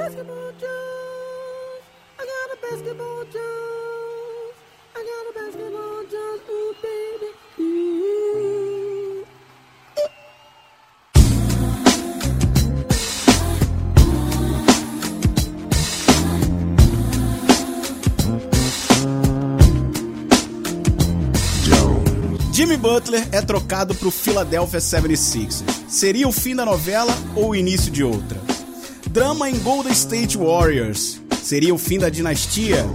basketball Jones. I got a basketball Jones. I got a basketball Jones. Ooh, baby. Jimmy Butler é trocado pro Philadelphia 76ers. Seria o fim da novela ou o início de outra? Drama em Golden State Warriors. Seria o fim da dinastia?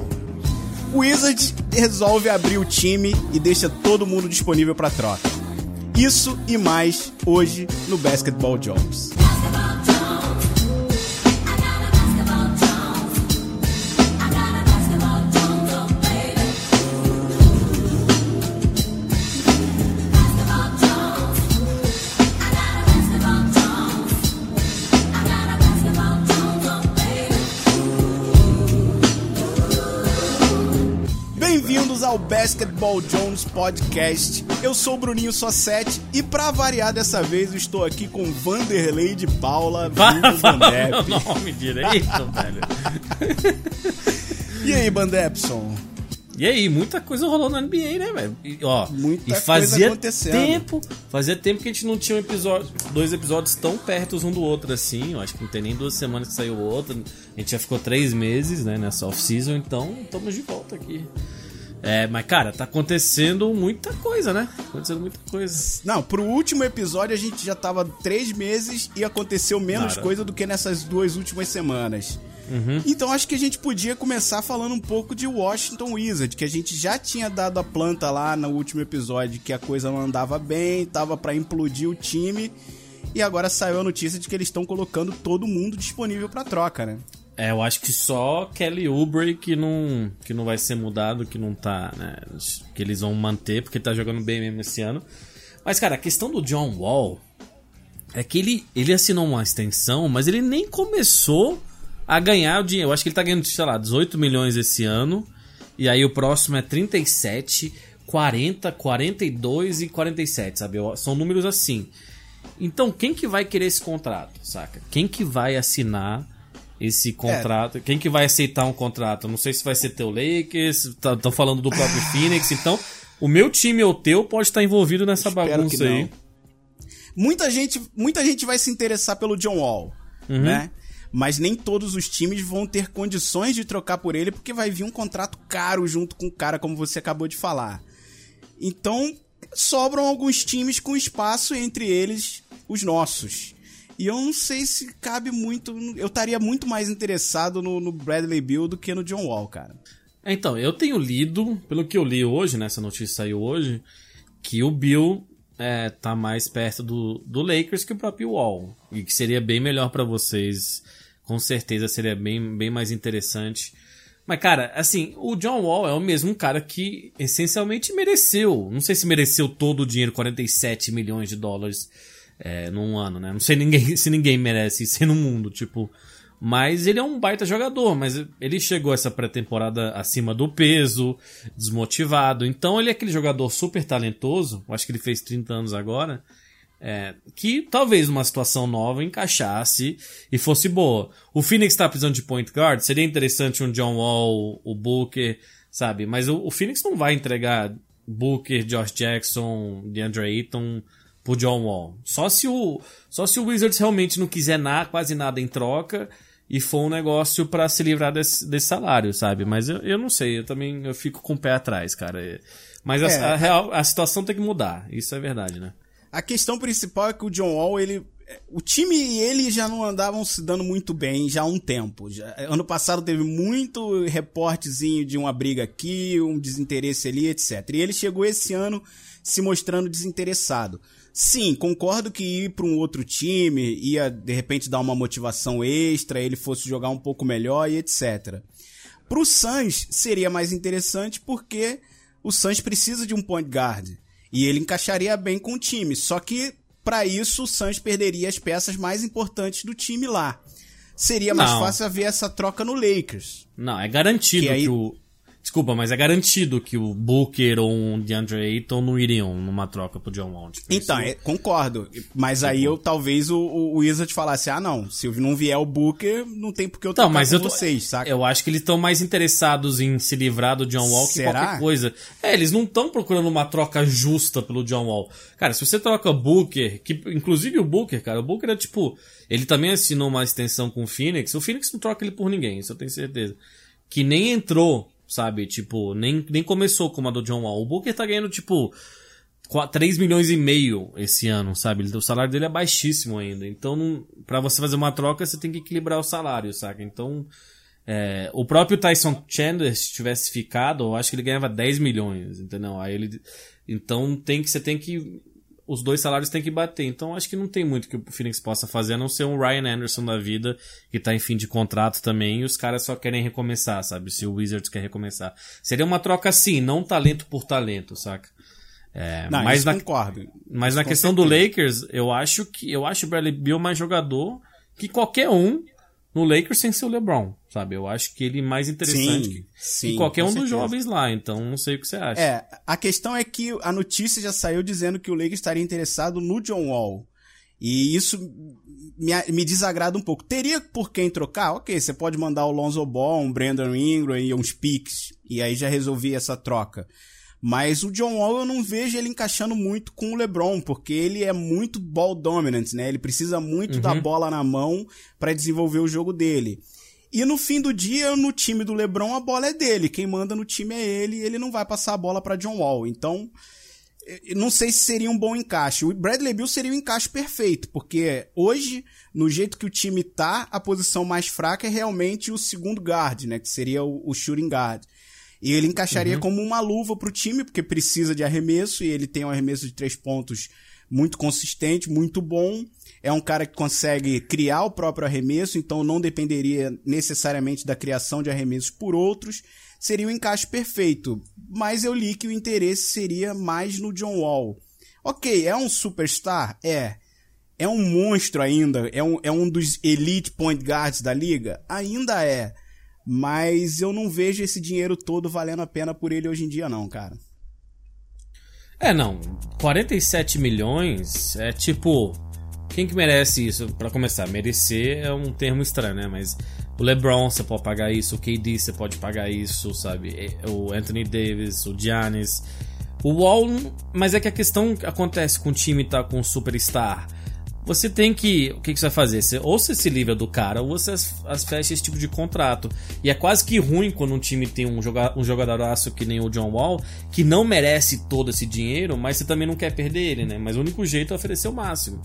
Wizards resolve abrir o time e deixa todo mundo disponível para troca. Isso e mais hoje no Basketball Jobs. Ao Basketball Jones Podcast. Eu sou o Bruninho Sossete e pra variar dessa vez eu estou aqui com Vanderlei de Paula, Bandep. meu nome direito, velho. E aí, Bandepson? E aí, muita coisa rolou na NBA, né, velho? E, ó, Muita e coisa fazia tempo, fazia tempo que a gente não tinha um episódio, dois episódios tão perto um do outro assim. Eu acho que não tem nem duas semanas que saiu o outro. A gente já ficou três meses, né, nessa off-season, então estamos de volta aqui. É, mas cara, tá acontecendo muita coisa, né? Acontecendo muita coisa. Não, pro último episódio a gente já tava três meses e aconteceu menos Nada. coisa do que nessas duas últimas semanas. Uhum. Então acho que a gente podia começar falando um pouco de Washington Wizard, que a gente já tinha dado a planta lá no último episódio que a coisa não andava bem, tava pra implodir o time. E agora saiu a notícia de que eles estão colocando todo mundo disponível pra troca, né? É, eu acho que só Kelly Oubre que não, que não vai ser mudado, que não tá, né? Que eles vão manter, porque tá jogando bem mesmo esse ano. Mas, cara, a questão do John Wall é que ele, ele assinou uma extensão, mas ele nem começou a ganhar o dinheiro. Eu acho que ele tá ganhando, sei lá, 18 milhões esse ano. E aí o próximo é 37, 40, 42 e 47, sabe? São números assim. Então, quem que vai querer esse contrato, saca? Quem que vai assinar esse contrato? Quem que vai aceitar um contrato? Não sei se vai ser teu Lakers, estão falando do próprio Phoenix, então o meu time ou o teu pode estar envolvido nessa bagunça aí. Muita gente, muita gente vai se interessar pelo John Wall, Uhum. né? Mas nem todos os times vão ter condições de trocar por ele, porque vai vir um contrato caro junto com o cara, como você acabou de falar. Então, sobram alguns times com espaço, entre eles os nossos. E eu não sei se cabe muito. Eu estaria muito mais interessado no, no Bradley Bill do que no John Wall, cara. Então, eu tenho lido, pelo que eu li hoje, né, essa notícia saiu hoje, que o Bill é, tá mais perto do, do Lakers que o próprio Wall. E que seria bem melhor pra vocês. Com certeza seria bem, bem mais interessante. Mas, cara, assim, o John Wall é o mesmo cara que essencialmente mereceu. Não sei se mereceu todo o dinheiro, 47 milhões de dólares é, num ano, né? Não sei ninguém, se ninguém merece isso no mundo, tipo. Mas ele é um baita jogador, mas ele chegou essa pré-temporada acima do peso, desmotivado. Então ele é aquele jogador super talentoso, acho que ele fez 30 anos agora, é, que talvez numa situação nova encaixasse e fosse boa. O Phoenix tá precisando de point guard, seria interessante um John Wall, o Booker, sabe? Mas o, o Phoenix não vai entregar Booker, Josh Jackson, DeAndre Ayton pro John Wall. Só se o só se o Wizards realmente não quiser nada, quase nada em troca e for um negócio pra se livrar desse, desse salário, sabe? Mas eu, eu não sei, eu também eu fico com o pé atrás, cara. É, Mas a, É. a real, a situação tem que mudar, isso é verdade, né? A questão principal é que o John Wall, ele. O time e ele já não andavam se dando muito bem já há um tempo. Já- ano passado teve muito reportezinho de uma briga aqui, um desinteresse ali, etc. E ele chegou esse ano se mostrando desinteressado. Sim, concordo que ir para um outro time ia de repente dar uma motivação extra, ele fosse jogar um pouco melhor e etc. Pro Suns seria mais interessante porque o Suns precisa de um point guard e ele encaixaria bem com o time. Só que para isso o Suns perderia as peças mais importantes do time lá. Seria mais Não. fácil haver essa troca no Lakers. Não, é garantido Que que, aí- o Desculpa, mas é garantido que o Booker ou um DeAndre Ayton não iriam numa troca pro John Wall. Tipo, Então, isso- é, concordo. Mas aí eu talvez o, o Wizard falasse: ah, não, se não vier o Booker, não tem por que eu tocar mas eu, tô, vocês, saca? eu acho que eles estão mais interessados em se livrar do John Wall que Será? qualquer coisa. É, eles não estão procurando uma troca justa pelo John Wall. Cara, se você troca Booker, que inclusive o Booker, cara, o Booker é tipo, ele também assinou uma extensão com o Phoenix. O Phoenix não troca ele por ninguém, isso eu tenho certeza. Que nem entrou, sabe? Tipo, nem, nem começou como a do John Wall. O Booker tá ganhando, tipo, 3 milhões e meio esse ano, sabe? O salário dele é baixíssimo ainda. Então, pra você fazer uma troca, você tem que equilibrar o salário, saca? Então, é, o próprio Tyson Chandler, se tivesse ficado, eu acho que ele ganhava 10 milhões, entendeu? Aí ele. Então tem que. Você tem que. Os dois salários tem que bater. Então acho que não tem muito que o Phoenix possa fazer, a não ser um Ryan Anderson da vida, que tá em fim de contrato também, e os caras só querem recomeçar, sabe? Se o Wizards quer recomeçar. Seria uma troca assim, não talento por talento, saca? É, Não, mas na, concordo. mas na questão do. Lakers, eu acho que eu acho o Bradley Beal mais jogador que qualquer um no Lakers sem ser o LeBron, sabe? Eu acho que ele é mais interessante Sim, que, sim, que qualquer um dos certeza. jovens lá, então não sei o que você acha. É, a questão é que a notícia já saiu dizendo que o Lakers estaria interessado no John Wall. E isso me, me desagrada um pouco. Teria por quem trocar? Ok, você pode mandar o Lonzo Ball, um Brandon Ingram e uns picks. E aí já resolvi essa troca. Mas o John Wall eu não vejo ele encaixando muito com o LeBron, porque ele é muito ball dominant, né? Ele precisa muito da bola na mão para desenvolver o jogo dele. E no fim do dia, no time do LeBron, a bola é dele. Quem manda no time é ele e ele não vai passar a bola para John Wall. Então, não sei se seria um bom encaixe. O Bradley Beal seria um encaixe perfeito, porque hoje, no jeito que o time tá, a posição mais fraca é realmente o segundo guard, né? Que seria o, o shooting guard. E ele encaixaria como uma luva pro time, porque precisa de arremesso, e ele tem um arremesso de três pontos muito consistente, muito bom. É um cara que consegue criar o próprio arremesso, então não dependeria necessariamente da criação de arremessos por outros. Seria um encaixe perfeito. Mas eu li que o interesse seria mais no John Wall. Ok, é um superstar? É. É um monstro ainda? É um, é um dos elite point guards da liga? Ainda é. Mas eu não vejo esse dinheiro todo valendo a pena por ele hoje em dia, não, cara. É, não. 47 milhões é tipo. Quem que merece isso? Pra começar, merecer é um termo estranho, né? Mas o LeBron você pode pagar isso, o KD você pode pagar isso, sabe? O Anthony Davis, o Giannis. O Wall, mas é que a questão que acontece com o time tá com um superstar. Você tem que. O que, que você vai fazer? Você, ou você se livra do cara, ou você as, as fecha esse tipo de contrato. E é quase que ruim quando um time tem um, joga, um jogadoraço que nem o John Wall, que não merece todo esse dinheiro, mas você também não quer perder ele, né? Mas o único jeito é oferecer o máximo.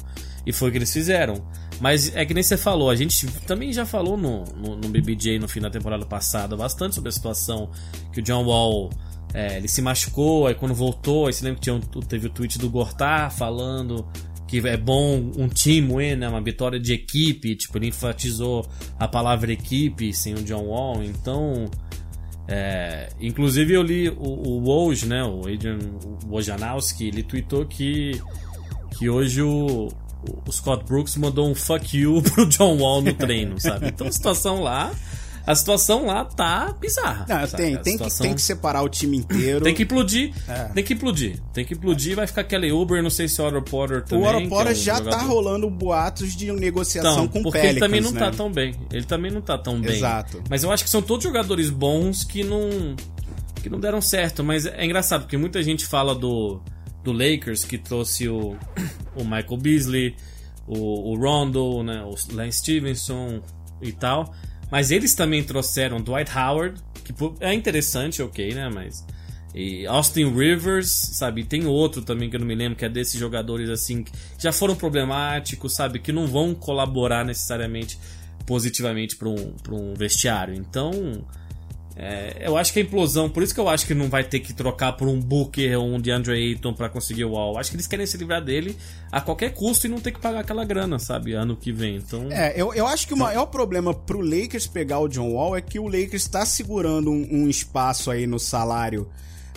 E foi o que eles fizeram. Mas é que nem você falou, a gente também já falou no, no, no BBJ no fim da temporada passada bastante sobre a situação que o John Wall. É, ele se machucou, aí quando voltou, aí você lembra que tinha um, teve o tweet do Gortar falando que é bom um time win, né? Uma vitória de equipe. Tipo, ele enfatizou a palavra equipe sem o John Wall. Então, é, inclusive eu li o, o Woj, né? O Adrian Wojnarowski, ele tweetou que, que hoje o, o Scott Brooks mandou um fuck you pro John Wall no treino, sabe? Então situação lá... A situação lá tá bizarra. Não, tem, tem, situação- que, tem que separar o time inteiro. tem que implodir. É. Tem que implodir. Tem que implodir. Vai ficar aquele Uber, não sei se o Otto Porter também. o Oro que é já tá jogador- rolando boatos de negociação Então, com o porque Pelicans, ele também não né? tá tão bem. Ele também não tá tão bem. Exato. Mas eu acho que são todos jogadores bons que não que não deram certo, mas é engraçado porque muita gente fala do do Lakers que trouxe o o Michael Beasley, o, o Rondo, né, o Lance Stevenson e tal, mas eles também trouxeram Dwight Howard, que é interessante, OK, né, mas e Austin Rivers, sabe? Tem outro também que eu não me lembro, que é desses jogadores assim que já foram problemáticos, sabe? Que não vão colaborar necessariamente positivamente para um, um vestiário. Então, é, eu acho que a implosão, por isso que eu acho que não vai ter que trocar por um Booker ou um DeAndre Ayton para conseguir o Wall. Acho que eles querem se livrar dele a qualquer custo e não ter que pagar aquela grana, sabe? Ano que vem. Então, É, eu, eu acho que o maior problema pro Lakers pegar o John Wall é que o Lakers tá segurando um, um espaço aí no salário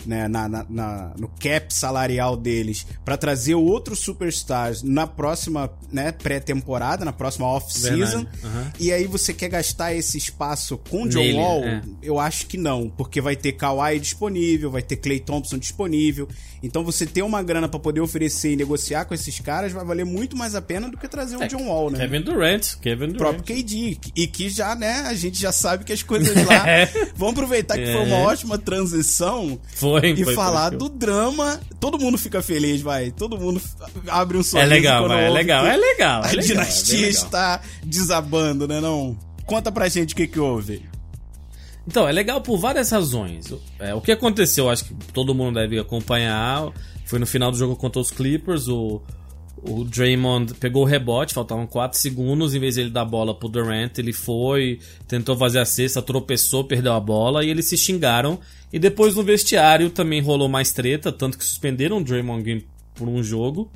né, na, na- na- no cap salarial deles pra trazer outros superstars na próxima né, pré-temporada, na próxima off-season. Aham. E aí você quer gastar esse espaço com John Nele, Wall? é. Eu acho que não, porque vai ter Kawhi disponível, vai ter Clay Thompson disponível. Então você ter uma grana pra poder oferecer e negociar com esses caras vai valer muito mais a pena do que trazer o John Wall, né? Kevin Durant, Kevin O Durant. próprio KD. E que já, né, a gente já sabe que as coisas lá. É. Vamos aproveitar que foi uma ótima transição Foi, e foi falar do drama. Todo mundo fica feliz, vai. Todo mundo abre um sorriso. É legal, vai, é legal, é legal, é A legal, é dinastia legal. está desabando, né, não? Conta pra gente o que que houve. Então, é legal por várias razões. É, o que aconteceu, acho que todo mundo deve acompanhar, foi no final do jogo contra os Clippers, o, o Draymond pegou o rebote, faltavam 4 segundos, em vez de ele dar a bola pro Durant, ele foi, tentou fazer a cesta, tropeçou, perdeu a bola, e eles se xingaram. E depois no vestiário também rolou mais treta, tanto que suspenderam o Draymond Green por um jogo.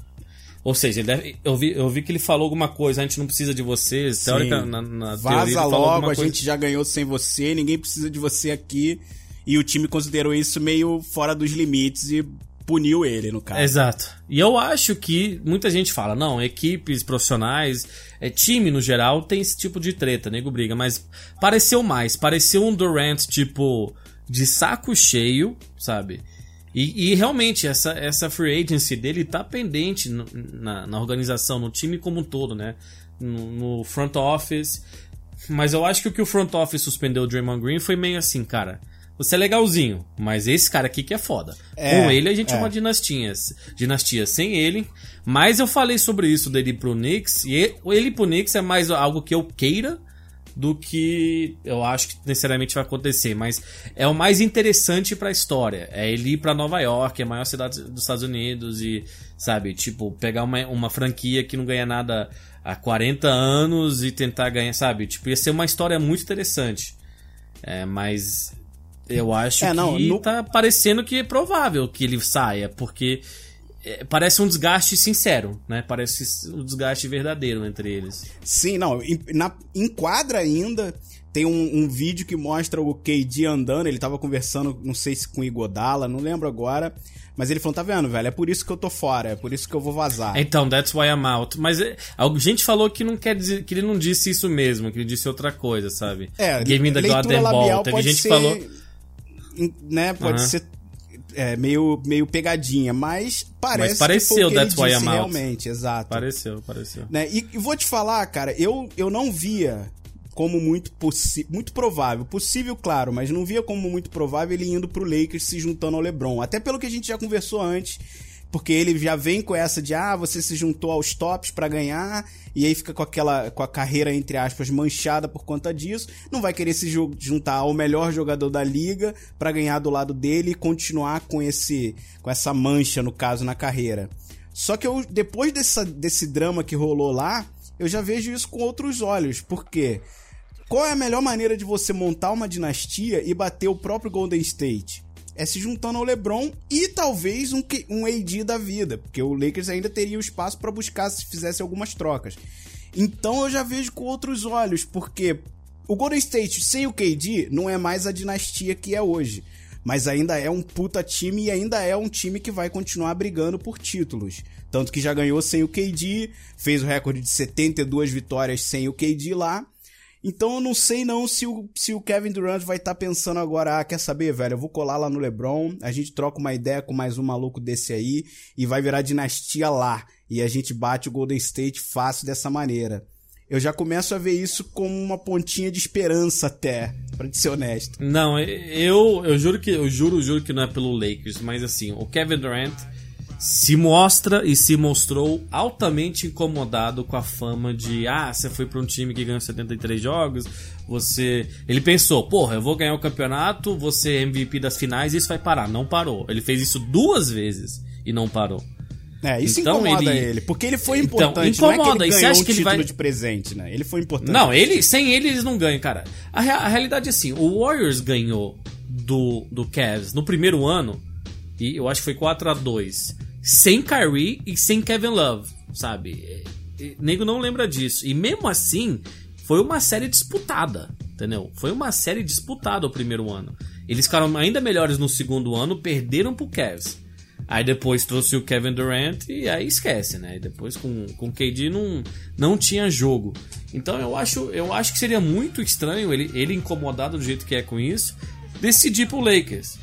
Ou seja, deve- eu, vi, eu vi que ele falou alguma coisa, a gente não precisa de vocês. Teórica, na, na teoria, Vaza falou logo, a gente já ganhou sem você, ninguém precisa de você aqui. E o time considerou isso meio fora dos limites e puniu ele, no caso. Exato. E eu acho que muita gente fala, não, equipes profissionais, é, time no geral tem esse tipo de treta, nego briga, mas pareceu mais, pareceu um Durant tipo de saco cheio, sabe? E, e realmente essa, essa free agency dele tá pendente no- na, na organização, no time como um todo, né? No, no front office. Mas eu acho que o que o front office suspendeu o Draymond Green foi meio assim, cara. Você é legalzinho, mas esse cara aqui que é foda. É, Com ele a gente é é. uma dinastia. Dinastia sem ele. Mas eu falei sobre isso dele pro Knicks. E ele, ele pro Knicks é mais algo que eu queira do que eu acho que necessariamente vai acontecer. Mas é o mais interessante pra história. É ele ir pra Nova York, é a maior cidade dos Estados Unidos. E, sabe, tipo, pegar uma, uma franquia que não ganha nada há 40 anos e tentar ganhar, sabe? Tipo, ia ser uma história muito interessante. É, mas eu acho É, não, que no- tá parecendo que é provável que ele saia, porque é, parece um desgaste sincero, né? Parece um desgaste verdadeiro entre eles. Sim, não, em, na, enquadra ainda. Tem um, um vídeo que mostra o KD andando. Ele tava conversando, não sei se com o Igodala, não lembro agora. Mas ele falou: tá vendo, velho? É por isso que eu tô fora, é por isso que eu vou vazar. Então, that's why I'm out. Mas é, a gente falou que não quer dizer que ele não disse isso mesmo, que ele disse outra coisa, sabe? É, Give me the goddamn ball. Teve gente ser, que falou. Né, pode Aham. ser é, meio, meio pegadinha, mas parece Mas pareceu que foi o que That's ele disse realmente, exato. Pareceu, pareceu. Né? E, e vou te falar, cara, eu, eu não via como muito muito provável, possível, claro, mas não via como muito provável ele indo pro Lakers se juntando ao LeBron. Até pelo que a gente já conversou antes, porque ele já vem com essa de ah, você se juntou aos tops pra ganhar e aí fica com aquela com a carreira entre aspas manchada por conta disso, não vai querer se ju- juntar ao melhor jogador da liga pra ganhar do lado dele e continuar com esse com essa mancha no caso na carreira. Só que eu, depois dessa, desse drama que rolou lá, eu já vejo isso com outros olhos. Por quê? Qual é a melhor maneira de você montar uma dinastia e bater o próprio Golden State? É se juntando ao LeBron e talvez um, um AD da vida, porque o Lakers ainda teria o espaço para buscar se fizesse algumas trocas. Então eu já vejo com outros olhos, porque o Golden State sem o KD não é mais a dinastia que é hoje. Mas ainda é um puta time e ainda é um time que vai continuar brigando por títulos. Tanto que já ganhou sem o KD, fez o recorde de 72 vitórias sem o KD lá. Então eu não sei não se o, se o Kevin Durant vai estar pensando agora, ah, quer saber, velho, eu vou colar lá no LeBron, a gente troca uma ideia com mais um maluco desse aí e vai virar dinastia lá. E a gente bate o Golden State fácil dessa maneira. Eu já começo a ver isso como uma pontinha de esperança até, te ser honesto. Não, eu, eu juro que eu juro, juro que não é pelo Lakers, mas assim, o Kevin Durant se mostra e se mostrou altamente incomodado com a fama de ah, você foi para um time que ganhou 73 jogos, você, ele pensou, porra, eu vou ganhar o campeonato, ser MVP das finais e isso vai parar. Não parou. Ele fez isso duas vezes e não parou. É, isso Então incomoda ele- ele... porque ele foi Então, importante, não é incomoda, que e ele você ganhou acha um que ele título vai- de presente, né? Ele foi importante. Não, ele, sem ele eles não ganham, cara. A, rea- a realidade é assim, o Warriors ganhou do, do Cavs no primeiro ano, e eu acho que foi 4 a 2 sem Kyrie e sem Kevin Love, sabe? E- e- nego não lembra disso. E mesmo assim, foi uma série disputada, entendeu? Foi uma série disputada o primeiro ano. Eles ficaram ainda melhores no segundo ano, perderam pro Cavs. Aí depois trouxe o Kevin Durant e aí esquece, né? E depois com, com o KD não, não tinha jogo. Então eu acho, eu acho que seria muito estranho ele, ele incomodado do jeito que é com isso, decidir pro Lakers.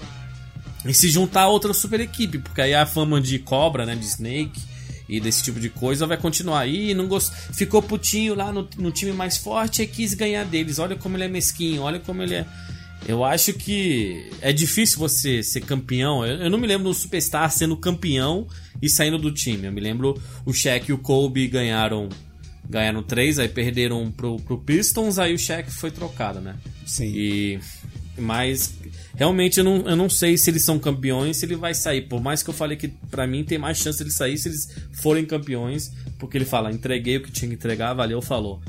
E se juntar a outra super equipe, porque aí a fama de cobra, né? De Snake e desse tipo de coisa vai continuar aí. Não gost... Ficou putinho lá no, no time mais forte e quis ganhar deles. Olha como ele é mesquinho, olha como ele é. Eu acho que é difícil você ser campeão. Eu, eu não me lembro do Superstar sendo campeão e saindo do time. Eu me lembro o Shaq e o Kobe ganharam ganharam três, aí perderam pro, pro Pistons, aí o Shaq foi trocado, né? Sim. E mas realmente eu não, eu não sei se eles são campeões, se ele vai sair. Por mais que eu falei que para mim tem mais chance de ele sair se eles forem campeões, porque ele fala, entreguei o que tinha que entregar, valeu, falou.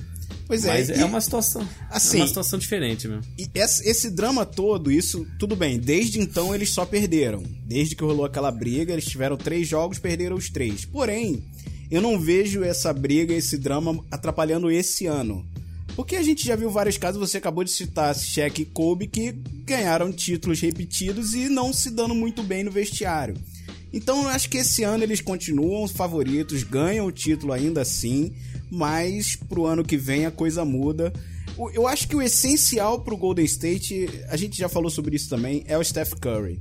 Pois é, Mas e- é uma situação, assim, é uma situação diferente mesmo. E esse, esse drama todo, isso, tudo bem. Desde então eles só perderam. Desde que rolou aquela briga, eles tiveram três jogos, perderam os três. Porém, eu não vejo essa briga, esse drama atrapalhando esse ano. Porque a gente já viu vários casos, você acabou de citar Shaq e Kobe, que ganharam títulos repetidos e não se dando muito bem no vestiário. Então eu acho que esse ano eles continuam os favoritos, ganham o título ainda assim, mas pro ano que vem a coisa muda. Eu acho que o essencial pro Golden State, a gente já falou sobre isso também, é o Steph Curry.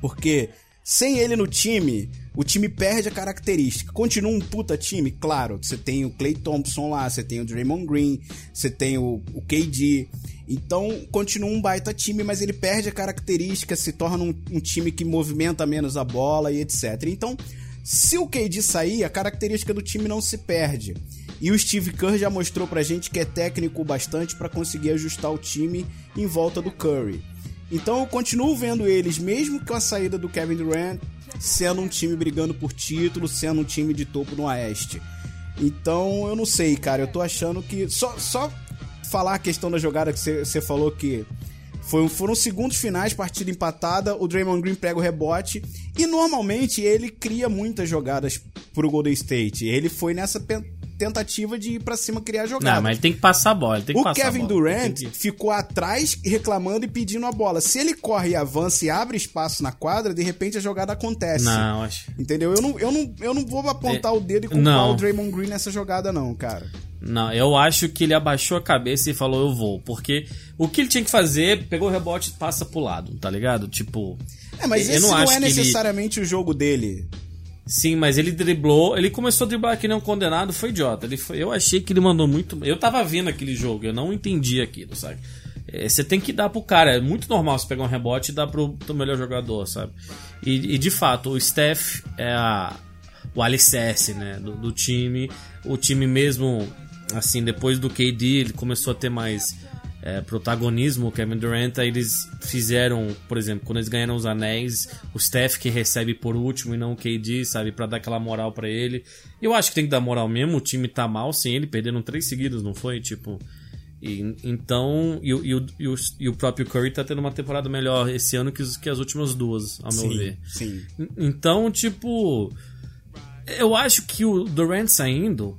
Porque sem ele no time, o time perde a característica. Continua um puta time, claro. Você tem o Clay Thompson lá, você tem o Draymond Green, você tem o, o KD. Então continua um baita time, mas ele perde a característica, se torna um, um time que movimenta menos a bola e etc. Então, se o KD sair, a característica do time não se perde. E o Steve Kerr já mostrou pra gente que é técnico bastante pra conseguir ajustar o time em volta do Curry. Então eu continuo vendo eles, mesmo com a saída do Kevin Durant, sendo um time brigando por título, sendo um time de topo no Oeste. Então eu não sei, cara. Eu tô achando que. Só, só falar a questão da jogada que você falou que. Foi, foram segundos finais, partida empatada, o Draymond Green pega o rebote e normalmente ele cria muitas jogadas pro Golden State. Ele foi nessa tentativa de ir pra cima criar jogadas. Não, mas ele tem que passar a bola. Ele tem que O passar a Kevin bola, Durant que- ficou atrás reclamando e pedindo a bola. Se ele corre e avança e abre espaço na quadra, de repente a jogada acontece. Não, acho. Entendeu? Eu não, eu, não, eu não vou apontar É, o dedo e culpar não. o Draymond Green nessa jogada, não, cara. Não, eu acho que ele abaixou a cabeça e falou, eu vou. Porque o que ele tinha que fazer, pegou o rebote e passa pro lado, tá ligado? Tipo. É, mas eu esse não, acho é que ele- necessariamente o jogo dele. Sim, mas ele driblou, ele começou a driblar que nem um condenado, foi idiota. Ele foi, eu achei que ele mandou muito. Eu tava vendo aquele jogo, eu não entendi aquilo, sabe? É, Você tem que dar pro cara, é muito normal você pegar um rebote e dar pro, pro melhor jogador, sabe? E, e, de fato, o Steph é a, o alicerce, né, do, do time. O time mesmo, assim, depois do KD, ele começou a ter mais é, protagonismo, o Kevin Durant, eles fizeram, por exemplo, quando eles ganharam os anéis, o Steph que recebe por último e não o KD, sabe, Pra dar aquela moral pra ele. Eu acho que tem que dar moral mesmo, o time tá mal sem ele, perderam três seguidos, não foi? Tipo, e, então, e, o- e e, o, e o próprio Curry tá tendo uma temporada melhor esse ano que, que as últimas duas, ao meu ver. sim. Então, tipo, eu acho que o Durant saindo,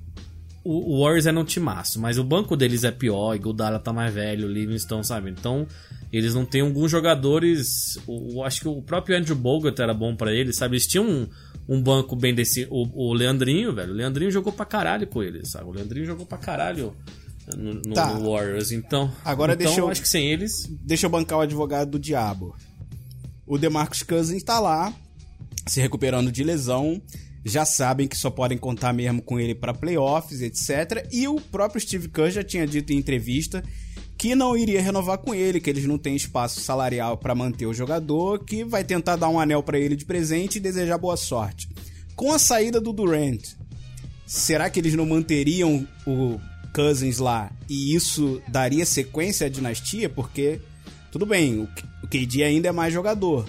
o, o Warriors era um timaço, mas o banco deles é pior, Iguodala tá mais velho, o Livingston, sabe? Então, eles não têm alguns jogadores, o, acho que o próprio Andrew Bogut era bom pra eles, sabe? Eles tinham um, um banco bem desse, o, o Leandrinho, velho, o Leandrinho jogou pra caralho com eles, sabe? O Leandrinho jogou pra caralho no, no- Tá. no Warriors, então, Agora então deixa eu- acho que sem eles, Deixa eu bancar o advogado do diabo. O DeMarcus Cousins tá lá, se recuperando de lesão. Já sabem que só podem contar mesmo com ele para playoffs, etc. E o próprio Steve Kerr já tinha dito em entrevista que não iria renovar com ele, que eles não têm espaço salarial para manter o jogador, que vai tentar dar um anel para ele de presente e desejar boa sorte. Com a saída do Durant, será que eles não manteriam o Cousins lá e isso daria sequência à dinastia? Porque, tudo bem, o KD ainda é mais jogador,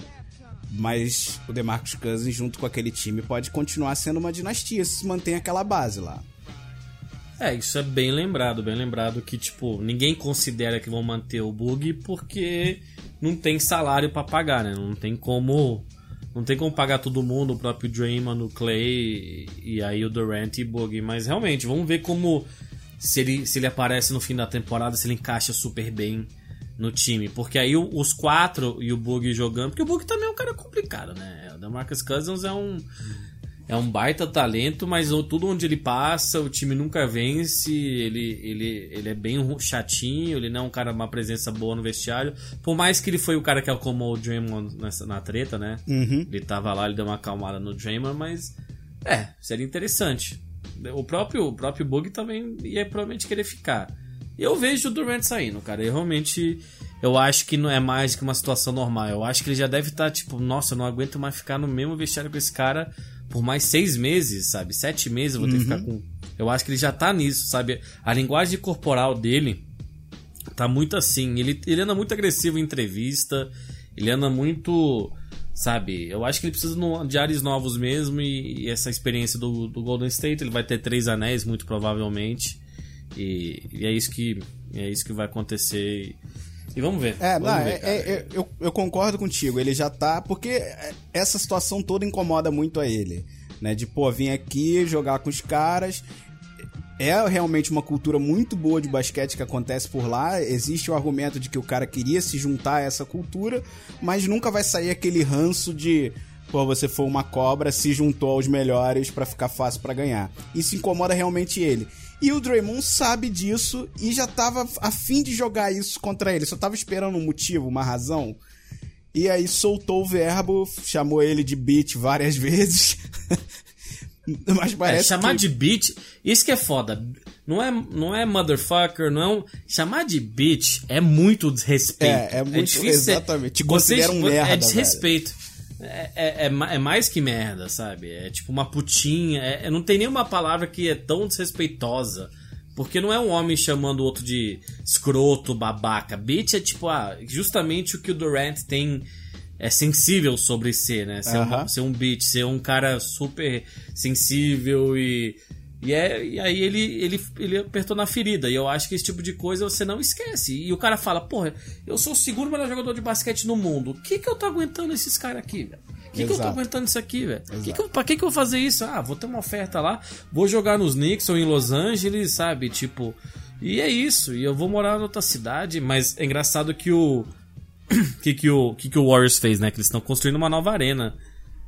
mas o DeMarcus Cousins junto com aquele time pode continuar sendo uma dinastia se mantém aquela base lá. É, isso é bem lembrado, bem lembrado que, tipo, ninguém considera que vão manter o bug porque não tem salário pra pagar, né? Não tem como. Não tem como pagar todo mundo, o próprio Draymond, o Clay e aí o Durant e Bug. Mas realmente, vamos ver como. Se ele, se ele aparece no fim da temporada, se ele encaixa super bem. No time. Porque aí os quatro e o Bug jogando. Porque o Bug também é um cara complicado, né? O Demarcus Cousins é um. É um baita talento, mas tudo onde ele passa, o time nunca vence. Ele, ele, ele é bem chatinho, ele não é um cara, uma presença boa no vestiário. Por mais que ele foi o cara que acalmou o Draymond nessa, na treta, né? Uhum. Ele tava lá, ele deu uma acalmada no Draymond, mas. É, seria interessante. O próprio, o próprio Bug também ia provavelmente querer ficar. Eu vejo o Durant saindo, cara. Eu realmente. Eu acho que não é mais que uma situação normal. Eu acho que ele já deve estar, tipo, nossa, eu não aguento mais ficar no mesmo vestiário com esse cara por mais seis meses, sabe? Sete meses eu vou ter que ficar com. Eu acho que ele já tá nisso, sabe? A linguagem corporal dele tá muito assim. Ele, ele anda muito agressivo em entrevista. Ele anda muito. Sabe? Eu acho que ele precisa de ares novos mesmo. E, e essa experiência do, do Golden State. Ele vai ter três anéis, muito provavelmente. E, e é isso que. É isso que vai acontecer. E, vamos ver. É, vamos não, ver, é- é- é- eu, eu concordo contigo. Ele já tá. Porque essa situação toda incomoda muito a ele. Né? De, pô, vir aqui jogar com os caras. É realmente uma cultura muito boa de basquete que acontece por lá. Existe o argumento de que o cara queria se juntar a essa cultura, mas nunca vai sair aquele ranço de. Pô, você foi uma cobra, se juntou aos melhores pra ficar fácil pra ganhar. Isso incomoda realmente ele. E o Draymond sabe disso e já tava a fim de jogar isso contra ele. Só tava esperando um motivo, uma razão. E aí soltou o verbo, chamou ele de bitch várias vezes. Mas É, parece chamar que... de bitch, isso que é foda. Não é, não é motherfucker, não é um, Chamar de bitch é muito desrespeito. É, é muito- difícil. exatamente. Te Vocês- considera um merda, É desrespeito. É, é, é é mais que merda, sabe? É tipo uma putinha. É, é- não tem nenhuma palavra que é tão desrespeitosa. Porque não é um homem chamando o outro de escroto, babaca. Bitch é tipo, ah, justamente o que o Durant tem. É sensível sobre ser, né? Ser, Aham. um, ser um bitch, ser um cara super sensível e. E, é, e aí ele, ele, ele apertou na ferida. E eu acho que esse tipo de coisa você não esquece. E o cara fala, porra, eu sou o segundo melhor jogador de basquete no mundo. O que que eu tô aguentando esses caras aqui, velho? O que, que eu tô aguentando isso aqui, velho? Que que eu- Pra que, que eu vou fazer isso? Ah, vou ter uma oferta lá, vou jogar nos Knicks ou em Los Angeles, sabe? Tipo. E é isso. E eu vou morar em outra cidade. Mas é engraçado que o. que, que, o, que, que o Warriors fez, né? Que eles estão construindo uma nova arena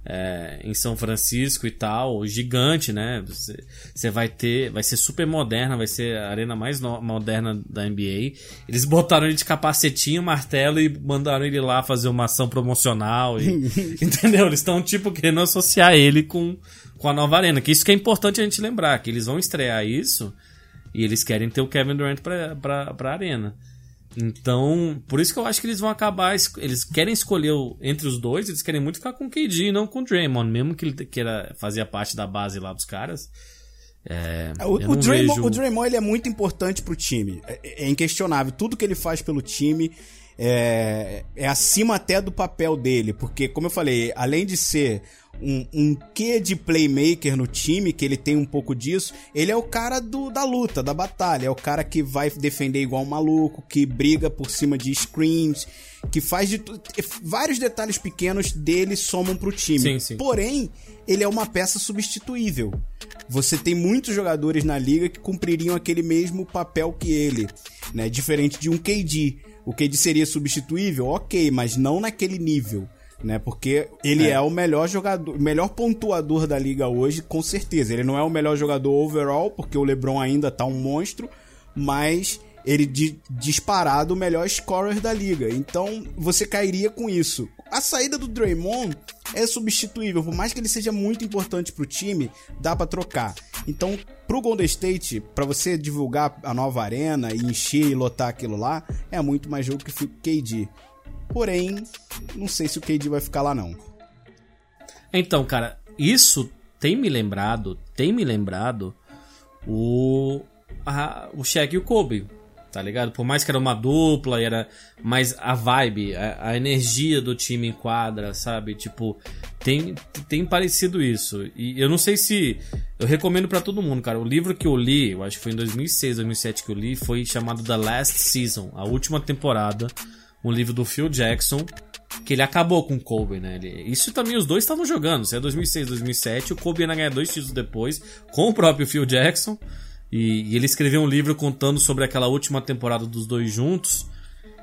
é, em São Francisco e tal, gigante, né? Você, você vai ter, vai ser super moderna, vai ser a arena mais no- moderna da NBA. Eles botaram ele de capacetinho, martelo e mandaram ele lá fazer uma ação promocional. E, entendeu? Eles estão tipo querendo associar ele com, com a nova arena. Que isso que é importante a gente lembrar, que eles vão estrear isso e eles querem ter o Kevin Durant pra, pra, pra arena. Então, por isso que eu acho que eles vão acabar. es- Eles querem escolher o- entre os dois, eles querem muito ficar com o KD e não com o Draymond, mesmo que ele queira fazia parte da base lá dos caras. É, O, eu o não Draymond, vejo- o Draymond ele é muito importante pro time. É, é inquestionável. Tudo que ele faz pelo time é, é acima até do papel dele. Porque, como eu falei, além de ser um, um quê de playmaker no time, que ele tem um pouco disso, ele é o cara do, da luta, da batalha. É o cara que vai defender igual um maluco, que briga por cima de screens, que faz de tudo. Vários detalhes pequenos dele somam pro time. Sim, sim. Porém, ele é uma peça substituível. Você tem muitos jogadores na liga que cumpririam aquele mesmo papel que ele, né? Diferente de um KD. O KD seria substituível, ok, mas não naquele nível, né? Porque ele é, É. o melhor jogador, melhor pontuador da liga hoje, com certeza. Ele não é o melhor jogador overall, porque o LeBron ainda tá um monstro, mas ele di- disparado o melhor scorer da liga. Então, você cairia com isso. A saída do Draymond é substituível, por mais que ele seja muito importante pro time, dá pra trocar. Então, pro Golden State, pra você divulgar a nova arena e encher e lotar aquilo lá, é muito mais jogo que o KD. Porém, não sei se o KD vai ficar lá não. Então, cara, isso tem me lembrado, tem me lembrado o a- o Shaq e o Kobe, tá ligado? Por mais que era uma dupla, era mais a vibe, a, a energia do time em quadra, sabe? Tipo, tem tem parecido isso. E eu não sei se eu recomendo pra todo mundo, cara. O livro que eu li, eu acho que foi em 2006, 2007 que eu li, foi chamado The Last Season, a última temporada, um livro do Phil Jackson que ele acabou com o Kobe, né? Ele- isso também os dois estavam jogando. Se é 2006, 2007, o Kobe ia ganhar dois títulos depois, com o próprio Phil Jackson. E, e ele escreveu um livro contando sobre aquela última temporada dos dois juntos.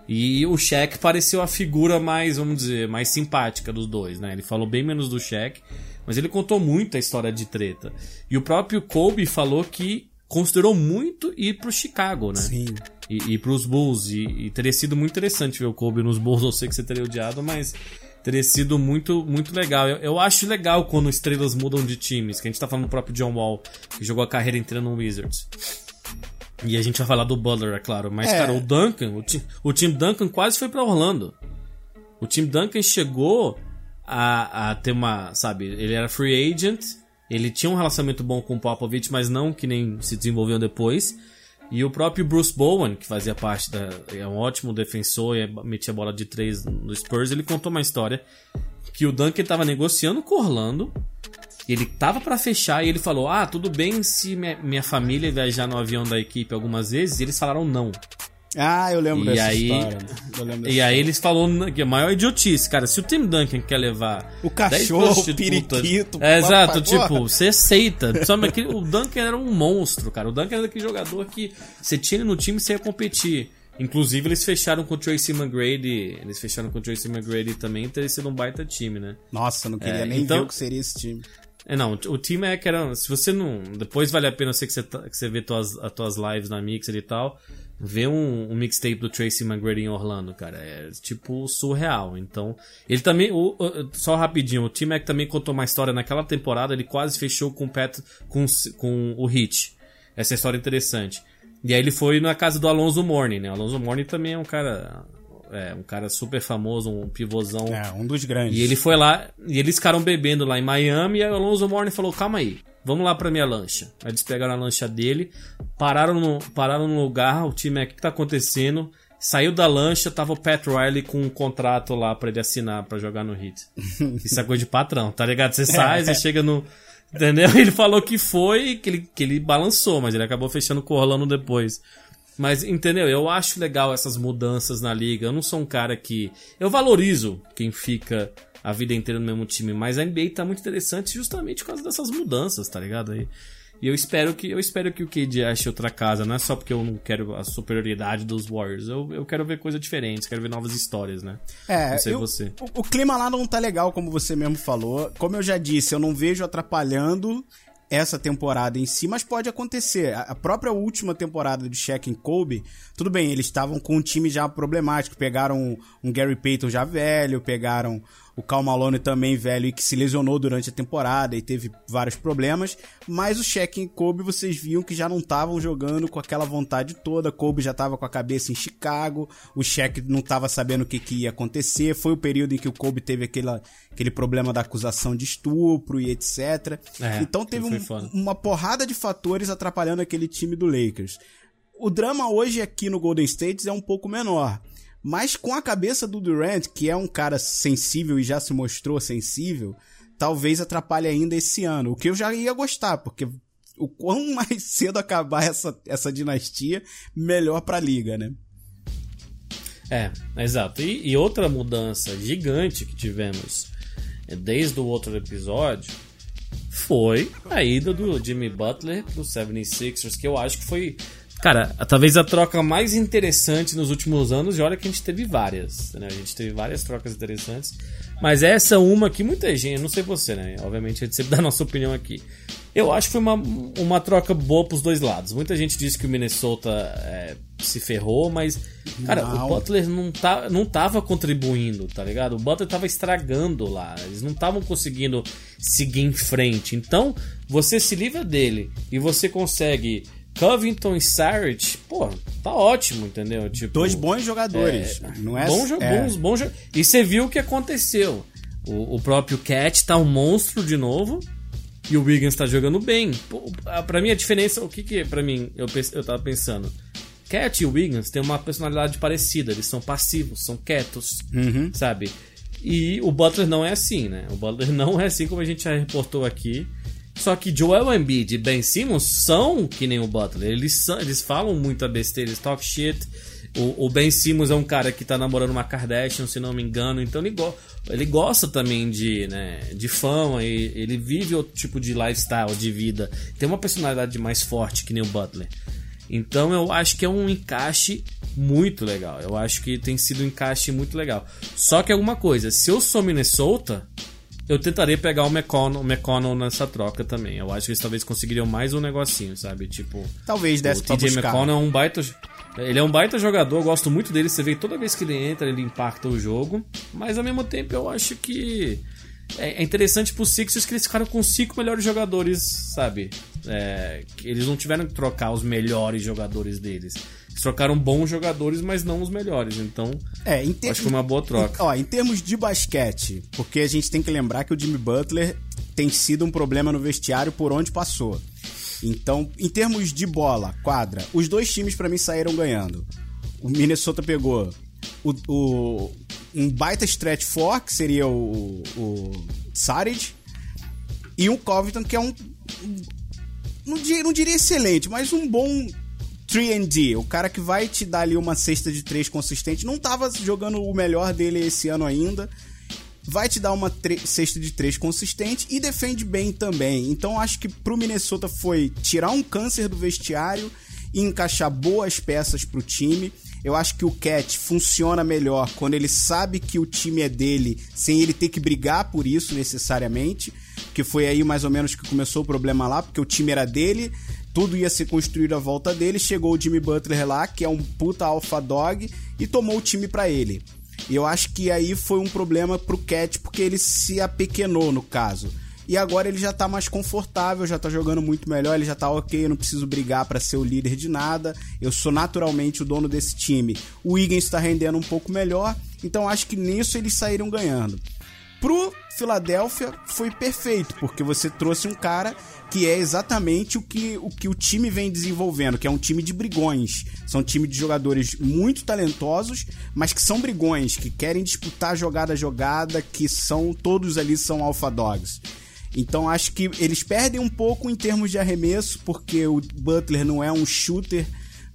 E o Shaq pareceu a figura mais, vamos dizer, mais simpática dos dois, né? Ele falou bem menos do Shaq, mas ele contou muito a história de treta. E o próprio Kobe falou que considerou muito ir pro Chicago, né? Sim. E, e pros Bulls. E, e teria sido muito interessante ver o Kobe nos Bulls. Eu sei que você teria odiado, mas teria sido muito, muito legal. Eu, eu acho legal quando estrelas mudam de times. Que a gente tá falando do próprio John Wall, que jogou a carreira inteira no Wizards. E a gente vai falar do Butler, é claro. Mas, É. cara, o Duncan, o, ti, o time Duncan quase foi pra Orlando. O time Duncan chegou a, a ter uma, sabe, ele era free agent, ele tinha um relacionamento bom com o Popovich, mas não que nem se desenvolveu depois. E o próprio Bruce Bowen, que fazia parte da. é um ótimo defensor e metia bola de três no Spurs, ele contou uma história que o Duncan estava negociando com Orlando. Ele tava pra fechar e ele falou: Ah, tudo bem se minha, minha família viajar no avião da equipe algumas vezes. E eles falaram não. Ah, eu lembro E dessa aí- história. Lembro dessa E aí eles falaram que a maior idiotice, cara. Se o Tim Duncan quer levar. O 10 cachorro, o periquito, É, exato, tipo, você aceita. Só que o Duncan era um monstro, cara. O Duncan era aquele jogador que você tinha ele no time e você ia competir. Inclusive, eles fecharam com o Tracy McGrady. Eles fecharam com o Tracy McGrady também, teria sido um baita time, né? Nossa, não queria É, nem então- ver o que seria esse time. É, não, o time é que era. Se você não. Depois vale a pena sei que você, tá- que você vê tuas, as tuas lives na Mixer e tal. Ver um, um mixtape do Tracy McGrady em Orlando, cara. É tipo surreal. Então. Ele também. o- o- só rapidinho, o é que também contou uma história naquela temporada. Ele quase fechou com o, Pat, com, com o Hit. Essa história é interessante. E aí ele foi na casa do Alonso Mourning, né? O Alonso Mourning também é um cara. É, um cara super famoso, um pivôzão. É, um dos grandes. E ele foi lá, e eles ficaram bebendo lá em Miami, e aí o Alonso Mourning falou, calma aí, vamos lá pra minha lancha. Aí eles pegaram a lancha dele, pararam no, pararam no lugar, o time é, o que tá acontecendo? Saiu da lancha, tava o Pat Riley com um contrato lá pra ele assinar pra jogar no Heat. Isso é coisa de patrão, tá ligado? Você sai, você chega no... Entendeu? Ele falou que foi, que ele, que ele balançou, mas ele acabou fechando com o Orlando depois. Mas, entendeu? Eu acho legal essas mudanças na liga. Eu não sou um cara que. Eu valorizo quem fica a vida inteira no mesmo time, mas a NBA tá muito interessante justamente por causa dessas mudanças, tá ligado? E, e eu espero que eu espero que o KD ache outra casa, não é só porque eu não quero a superioridade dos Warriors. Eu, eu quero ver coisas diferentes, quero ver novas histórias, né? É, não sei eu- você. O, o clima lá não tá legal, como você mesmo falou. Como eu já disse, eu não vejo atrapalhando essa temporada em si, mas pode acontecer. A própria última temporada de Shaq e Kobe, tudo bem, eles estavam com um time já problemático. Pegaram um, um Gary Payton já velho, pegaram o Cal Malone também velho e que se lesionou durante a temporada e teve vários problemas. Mas o Shaq e Kobe, vocês viam que já não estavam jogando com aquela vontade toda. Kobe já estava com a cabeça em Chicago, o Shaq não estava sabendo o que, que ia acontecer. Foi o período em que o Kobe teve aquela, aquele problema da acusação de estupro e etc. É, então teve um- uma porrada de fatores atrapalhando aquele time do Lakers. O drama hoje aqui no Golden State é um pouco menor. Mas com a cabeça do Durant, que é um cara sensível e já se mostrou sensível, talvez atrapalhe ainda esse ano. O que eu já ia gostar, porque o quão mais cedo acabar essa, essa dinastia, melhor pra liga, né? É, exato. E, e outra mudança gigante que tivemos é, desde o outro episódio foi a ida do Jimmy Butler pro 76ers, que eu acho que foi, cara, talvez a troca mais interessante nos últimos anos, e olha que a gente teve várias, né? A gente teve várias trocas interessantes, mas essa uma que muita gente, não sei você, né? Obviamente a gente sempre dá a nossa opinião aqui. Eu acho que foi uma, uma troca boa pros dois lados. Muita gente disse que o Minnesota é, se ferrou, mas, cara, Não. o Butler não, tá, não tava contribuindo, tá ligado? O Butler tava estragando lá. Eles não estavam conseguindo seguir em frente. Então, você se livra dele e você consegue Covington e Saric, pô, tá ótimo, entendeu? Tipo, Dois bons jogadores. não é, bons, é, bons, bons E você viu o que aconteceu. O, o próprio Cat tá um monstro de novo. E o Wiggins tá jogando bem. Pô, a- pra mim, a diferença, o que que, pra mim, eu, eu tava pensando. Cat e o Wiggins têm uma personalidade parecida. Eles são passivos, são quietos, Uhum. sabe? E o Butler não é assim, né? O Butler não é assim como a gente já reportou aqui. Só que Joel Embiid e Ben Simmons são que nem o Butler. Eles, são, eles falam muita besteira, eles talk shit. O, o Ben Simmons é um cara que tá namorando uma Kardashian, se não me engano. Então ele, go ele gosta também de, né, de fama e ele vive outro tipo de lifestyle, de vida. Tem uma personalidade mais forte que nem o Butler. Então eu acho que é um encaixe muito legal. Eu acho que tem sido um encaixe muito legal. Só que alguma coisa, se eu sou Minnesota, eu tentaria pegar o McConnell, o McConnell nessa troca também. Eu acho que eles talvez conseguiriam mais um negocinho, sabe? Tipo, Talvez o desse pra TJ buscar. McConnell é um baita. Ele é um baita jogador, eu gosto muito dele. Você vê toda vez que ele entra, ele impacta o jogo. Mas ao mesmo tempo, eu acho que é é interessante pro Sixers que eles ficaram com cinco melhores jogadores, sabe? É, eles não tiveram que trocar os melhores jogadores deles. Eles trocaram bons jogadores, mas não os melhores. Então, É, em ter- acho que foi uma boa troca. Ó, em termos de basquete, porque a gente tem que lembrar que o Jimmy Butler tem sido um problema no vestiário por onde passou. Então, em termos de bola, quadra, os dois times pra mim saíram ganhando. O Minnesota pegou o, o- um baita stretch four, que seria o, o e um Covington, que é um. Não diria, não diria excelente, mas um bom 3D. O cara que vai te dar ali uma cesta de três consistente. Não tava jogando o melhor dele esse ano ainda. Vai te dar uma cesta de três consistente e defende bem também. Então acho que pro Minnesota foi tirar um câncer do vestiário e encaixar boas peças pro time. Eu acho que o Cat funciona melhor quando ele sabe que o time é dele, sem ele ter que brigar por isso necessariamente. Que foi aí mais ou menos que começou o problema lá, porque o time era dele, tudo ia ser construído à volta dele. Chegou o Jimmy Butler lá, que é um puta alpha dog, e tomou o time pra ele. E eu acho que aí foi um problema pro Cat, porque ele se apequenou no caso. E agora ele já tá mais confortável, já tá jogando muito melhor, ele já tá ok, eu não preciso brigar pra ser o líder de nada. Eu sou naturalmente o dono desse time. O Higgins tá rendendo um pouco melhor, então acho que nisso eles saíram ganhando. Pro Philadelphia foi perfeito, porque você trouxe um cara que é exatamente o que, o que o time vem desenvolvendo, que é um time de brigões. São um time de jogadores muito talentosos, mas que são brigões, que querem disputar jogada a jogada, que são todos ali são alpha dogs. Então acho que eles perdem um pouco em termos de arremesso, porque o Butler não é um shooter,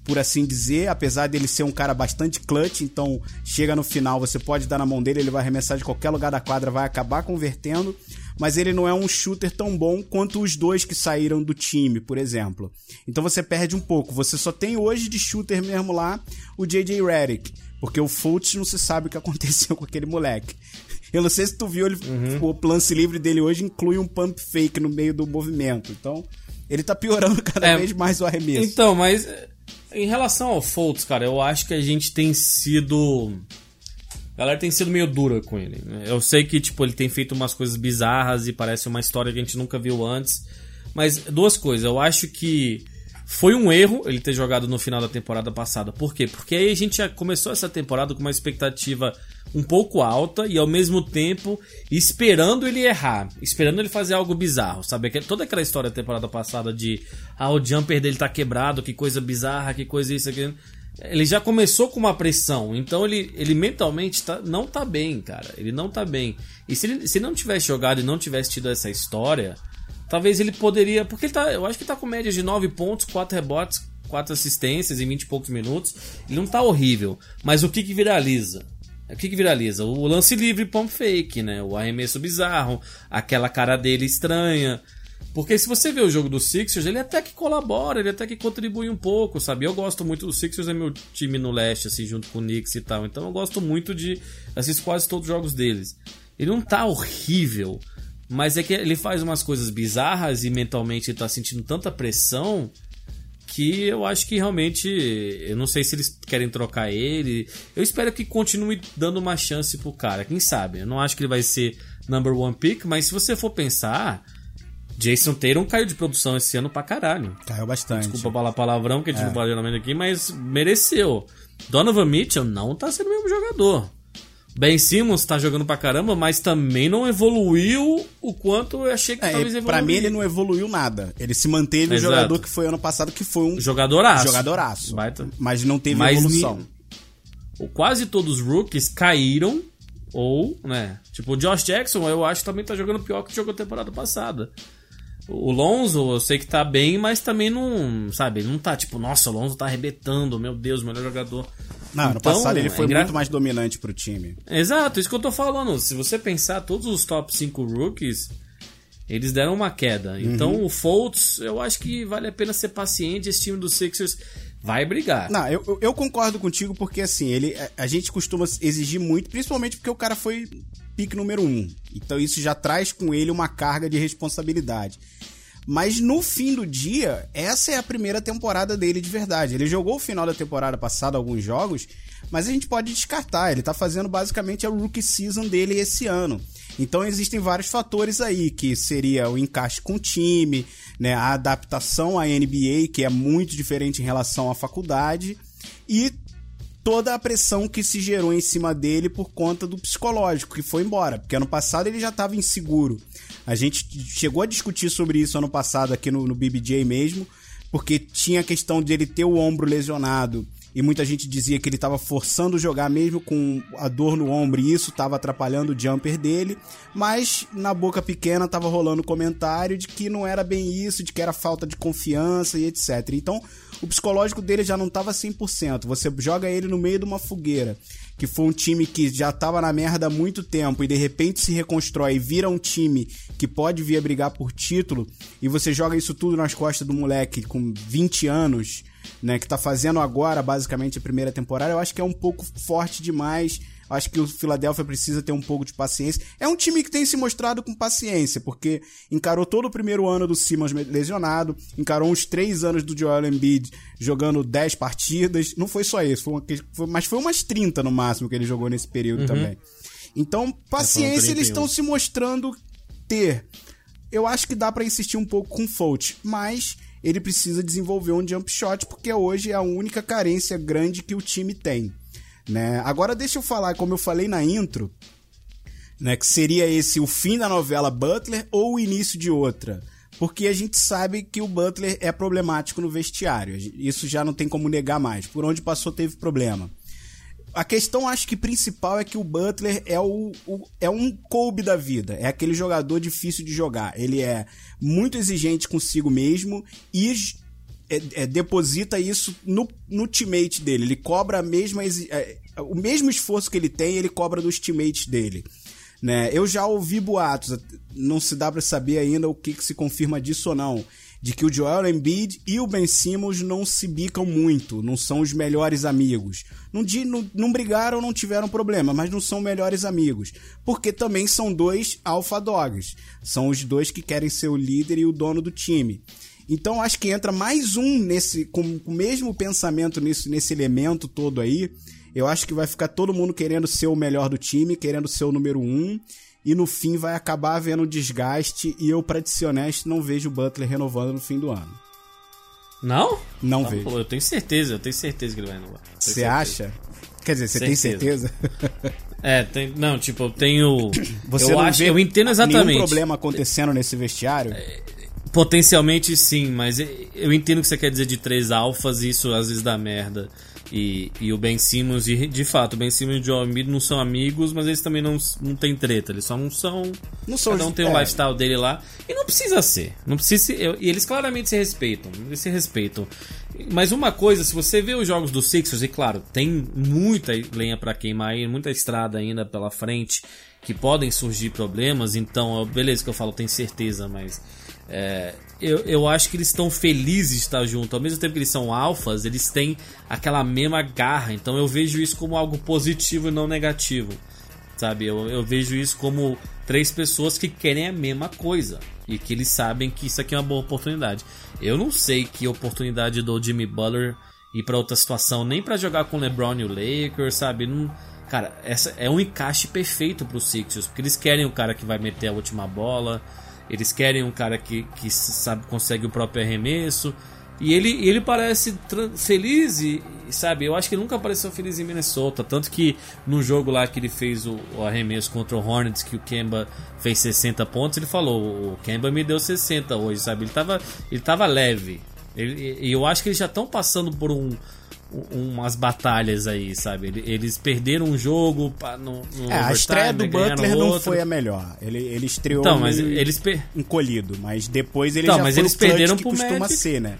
por assim dizer, apesar dele ser um cara bastante clutch, então chega no final, você pode dar na mão dele, ele vai arremessar de qualquer lugar da quadra, vai acabar convertendo, mas ele não é um shooter tão bom quanto os dois que saíram do time, por exemplo. Então você perde um pouco. Você só tem hoje de shooter mesmo lá o JJ Redick, porque o Fultz não se sabe o que aconteceu com aquele moleque. Eu não sei se tu viu, ele, o lance livre dele hoje inclui um pump fake no meio do movimento. Então, ele tá piorando cada É, vez mais o arremesso. Então, mas eh, em relação ao Fultz, cara, eu acho que a gente tem sido. A galera tem sido meio dura com ele. né? Eu sei que, tipo, ele tem feito umas coisas bizarras e parece uma história que a gente nunca viu antes. Mas duas coisas. Eu acho que foi um erro ele ter jogado no final da temporada passada. Por quê? Porque aí a gente já começou essa temporada com uma expectativa um pouco alta e ao mesmo tempo esperando ele errar, esperando ele fazer algo bizarro, sabe? Toda aquela história da temporada passada de ah, o jumper dele tá quebrado, que coisa bizarra, que coisa isso, aquilo. Ele já começou com uma pressão, então ele, ele mentalmente tá, não tá bem, cara. Ele não tá bem. E se ele, se ele não tivesse jogado e não tivesse tido essa história, talvez ele poderia. Porque ele tá. Eu acho que tá com média de 9 pontos, 4 rebotes, 4 assistências em 20 e poucos minutos. Ele não tá horrível. Mas o que que viraliza? O que que viraliza? O lance livre pump fake, né? O arremesso bizarro, aquela cara dele estranha. Porque se você vê o jogo do Sixers, ele até que colabora, ele até que contribui um pouco, sabe? Eu gosto muito do Sixers, é meu time no leste, assim, junto com o Knicks e tal. Então eu gosto muito de assistir quase todos os jogos deles. Ele não tá horrível, mas é que ele faz umas coisas bizarras e mentalmente ele tá sentindo tanta pressão que eu acho que realmente. Eu não sei se eles querem trocar ele. Eu espero que continue dando uma chance pro cara. Quem sabe? Eu não acho que ele vai ser number one pick, mas se você for pensar. Jason Tatum caiu de produção esse ano pra caralho. Caiu bastante. Desculpa falar palavrão, que a gente não fala geralmente aqui, mas mereceu. Donovan Mitchell não tá sendo o mesmo jogador. Ben Simmons tá jogando pra caramba, mas também não evoluiu o quanto eu achei que É, talvez evoluiu. pra mim ele não evoluiu nada. Ele se manteve o Exato. jogador que foi ano passado, que foi um Jogadoraço. jogadoraço. Baita. Mas não teve Mas evolução. ni- Quase todos os rookies caíram, ou, né? Tipo, o Josh Jackson, eu acho que também tá jogando pior que jogou temporada passada. O Lonzo, eu sei que tá bem, mas também não, sabe, não tá tipo, nossa, o Lonzo tá arrebentando, meu Deus, o melhor jogador. Não, ano Então, passado ele é foi engra- muito mais dominante pro time. Exato, isso que eu tô falando. Se você pensar, todos os top 5 rookies, eles deram uma queda. Então o Fultz, eu acho que vale a pena ser paciente. Esse time do Sixers vai brigar. Não, eu, eu- concordo contigo porque assim, ele, a, a gente costuma exigir muito, principalmente porque o cara foi pique número um. Então isso já traz com ele uma carga de responsabilidade. Mas no fim do dia, essa é a primeira temporada dele de verdade. Ele jogou o final da temporada passada alguns jogos, mas a gente pode descartar. Ele tá fazendo basicamente a rookie season dele esse ano. Então existem vários fatores aí, que seria o encaixe com o time, né, a adaptação à NBA, que é muito diferente em relação à faculdade, e toda a pressão que se gerou em cima dele por conta do psicológico, que foi embora. Porque ano passado ele já estava inseguro. A gente chegou a discutir sobre isso ano passado aqui no, no BBJ mesmo, porque tinha a questão de ele ter o ombro lesionado. E muita gente dizia que ele estava forçando jogar mesmo com a dor no ombro e isso estava atrapalhando o jumper dele. Mas na boca pequena estava rolando comentário de que não era bem isso, de que era falta de confiança e etc. Então o psicológico dele já não estava 100%. Você joga ele no meio de uma fogueira, que foi um time que já estava na merda há muito tempo e de repente se reconstrói e vira um time que pode vir a brigar por título, e você joga isso tudo nas costas do moleque com 20 anos, né, que tá fazendo agora basicamente a primeira temporada, eu acho que é um pouco forte demais. Acho que o Philadelphia precisa ter um pouco de paciência. É um time que tem se mostrado com paciência, porque encarou todo o primeiro ano do Simmons lesionado, encarou uns três anos do Joel Embiid jogando 10 partidas. Não foi só isso, foi uma, foi, mas foi umas 30 no máximo que ele jogou nesse período também. Então, paciência eles 31. estão se mostrando ter. Eu acho que dá pra insistir um pouco com o Folt, mas ele precisa desenvolver um jump shot, porque hoje é a única carência grande que o time tem. Né? Agora deixa eu falar, como eu falei na intro, né, que seria esse o fim da novela Butler ou o início de outra. Porque a gente sabe que o Butler é problemático no vestiário. Isso já não tem como negar mais. Por onde passou teve problema. A questão, acho que principal é que o Butler é, o, o- é um Kobe da vida. É aquele jogador difícil de jogar. Ele é muito exigente consigo mesmo e é- é, deposita isso no, no teammate dele. Ele cobra a mesma, é, o mesmo esforço que ele tem, ele cobra dos teammates dele. Né? Eu já ouvi boatos, não se dá pra saber ainda o que, que se confirma disso ou não, de que o Joel Embiid e o Ben Simmons não se bicam muito, não são os melhores amigos. Não, não, não brigaram, não tiveram problema, mas não são melhores amigos. Porque também são dois alpha dogs. São os dois que querem ser o líder e o dono do time. Então acho que entra mais um nesse com o mesmo pensamento nisso, nesse elemento todo aí. Eu acho que vai ficar todo mundo querendo ser o melhor do time, querendo ser o número um. E no fim vai acabar havendo desgaste. E eu, pra ser honesto, não vejo o Butler renovando no fim do ano. Não? Não Tá, vejo. pô, eu tenho certeza, eu tenho certeza que ele vai renovar. Você acha? Quer dizer, você tem Certeza. É, tem, não, tipo, eu tenho. Você eu não acho, vê eu entendo exatamente. nenhum problema acontecendo nesse vestiário? Potencialmente sim, mas eu entendo o que você quer dizer de três alfas, e isso às vezes dá merda. E, e o Ben Simmons, e de fato, o Ben Simmons e o Joel Embiid não são amigos, mas eles também não, não têm treta, eles só não são. Não são cada um tem o é. lifestyle dele lá. E não precisa ser. Não precisa ser, eu- E eles claramente se respeitam. Eles se respeitam. Mas uma coisa, se você vê os jogos do Sixers, e claro, tem muita lenha pra queimar aí, muita estrada ainda pela frente, que podem surgir problemas, então, beleza que eu falo, tenho certeza, mas. É, eu, eu acho que eles estão felizes de estar junto. Ao mesmo tempo que eles são alfas, eles têm aquela mesma garra. Então eu vejo isso como algo positivo e não negativo. Sabe? Eu, eu vejo isso como três pessoas que querem a mesma coisa. E que eles sabem que isso aqui é uma boa oportunidade. Eu não sei que oportunidade do Jimmy Butler ir pra outra situação, nem pra jogar com o LeBron e o Lakers, sabe? Não, cara, essa é um encaixe perfeito pro Sixers. Porque eles querem o cara que vai meter a última bola. Eles querem um cara que, que sabe, consegue o próprio arremesso. E ele, ele parece feliz e, sabe, eu acho que ele nunca pareceu feliz em Minnesota. Tanto que no jogo lá que ele fez o, o arremesso contra o Hornets, que o Kemba fez 60 pontos, ele falou: o Kemba me deu 60 hoje, sabe? Ele tava, ele tava leve. E eu acho que eles já estão passando por um- umas batalhas aí, sabe? Ele- Eles perderam um jogo no, no É, a estreia do ganharam Butler não outro. foi a melhor. Ele, ele estreou Então, mas meio eles per... encolhido, mas depois ele Então, já mas foi eles o perderam que pro costuma Magic. ser, né?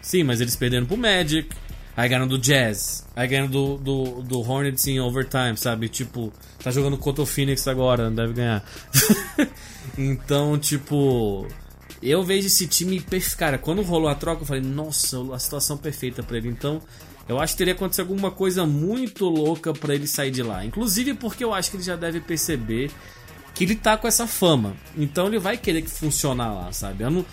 Sim, mas eles perderam pro Magic. Aí ganharam do Jazz. Aí ganharam do, do, do Hornets em overtime, sabe? Tipo, tá jogando contra o Phoenix agora, não deve ganhar. então, tipo. Eu vejo esse time. Cara, quando rolou a troca, eu falei, nossa, a situação perfeita para ele. Então, eu acho que teria acontecido alguma coisa muito louca para ele sair de lá. Inclusive porque eu acho que ele já deve perceber que ele tá com essa fama. Então ele vai querer que funcionar lá, sabe? Não...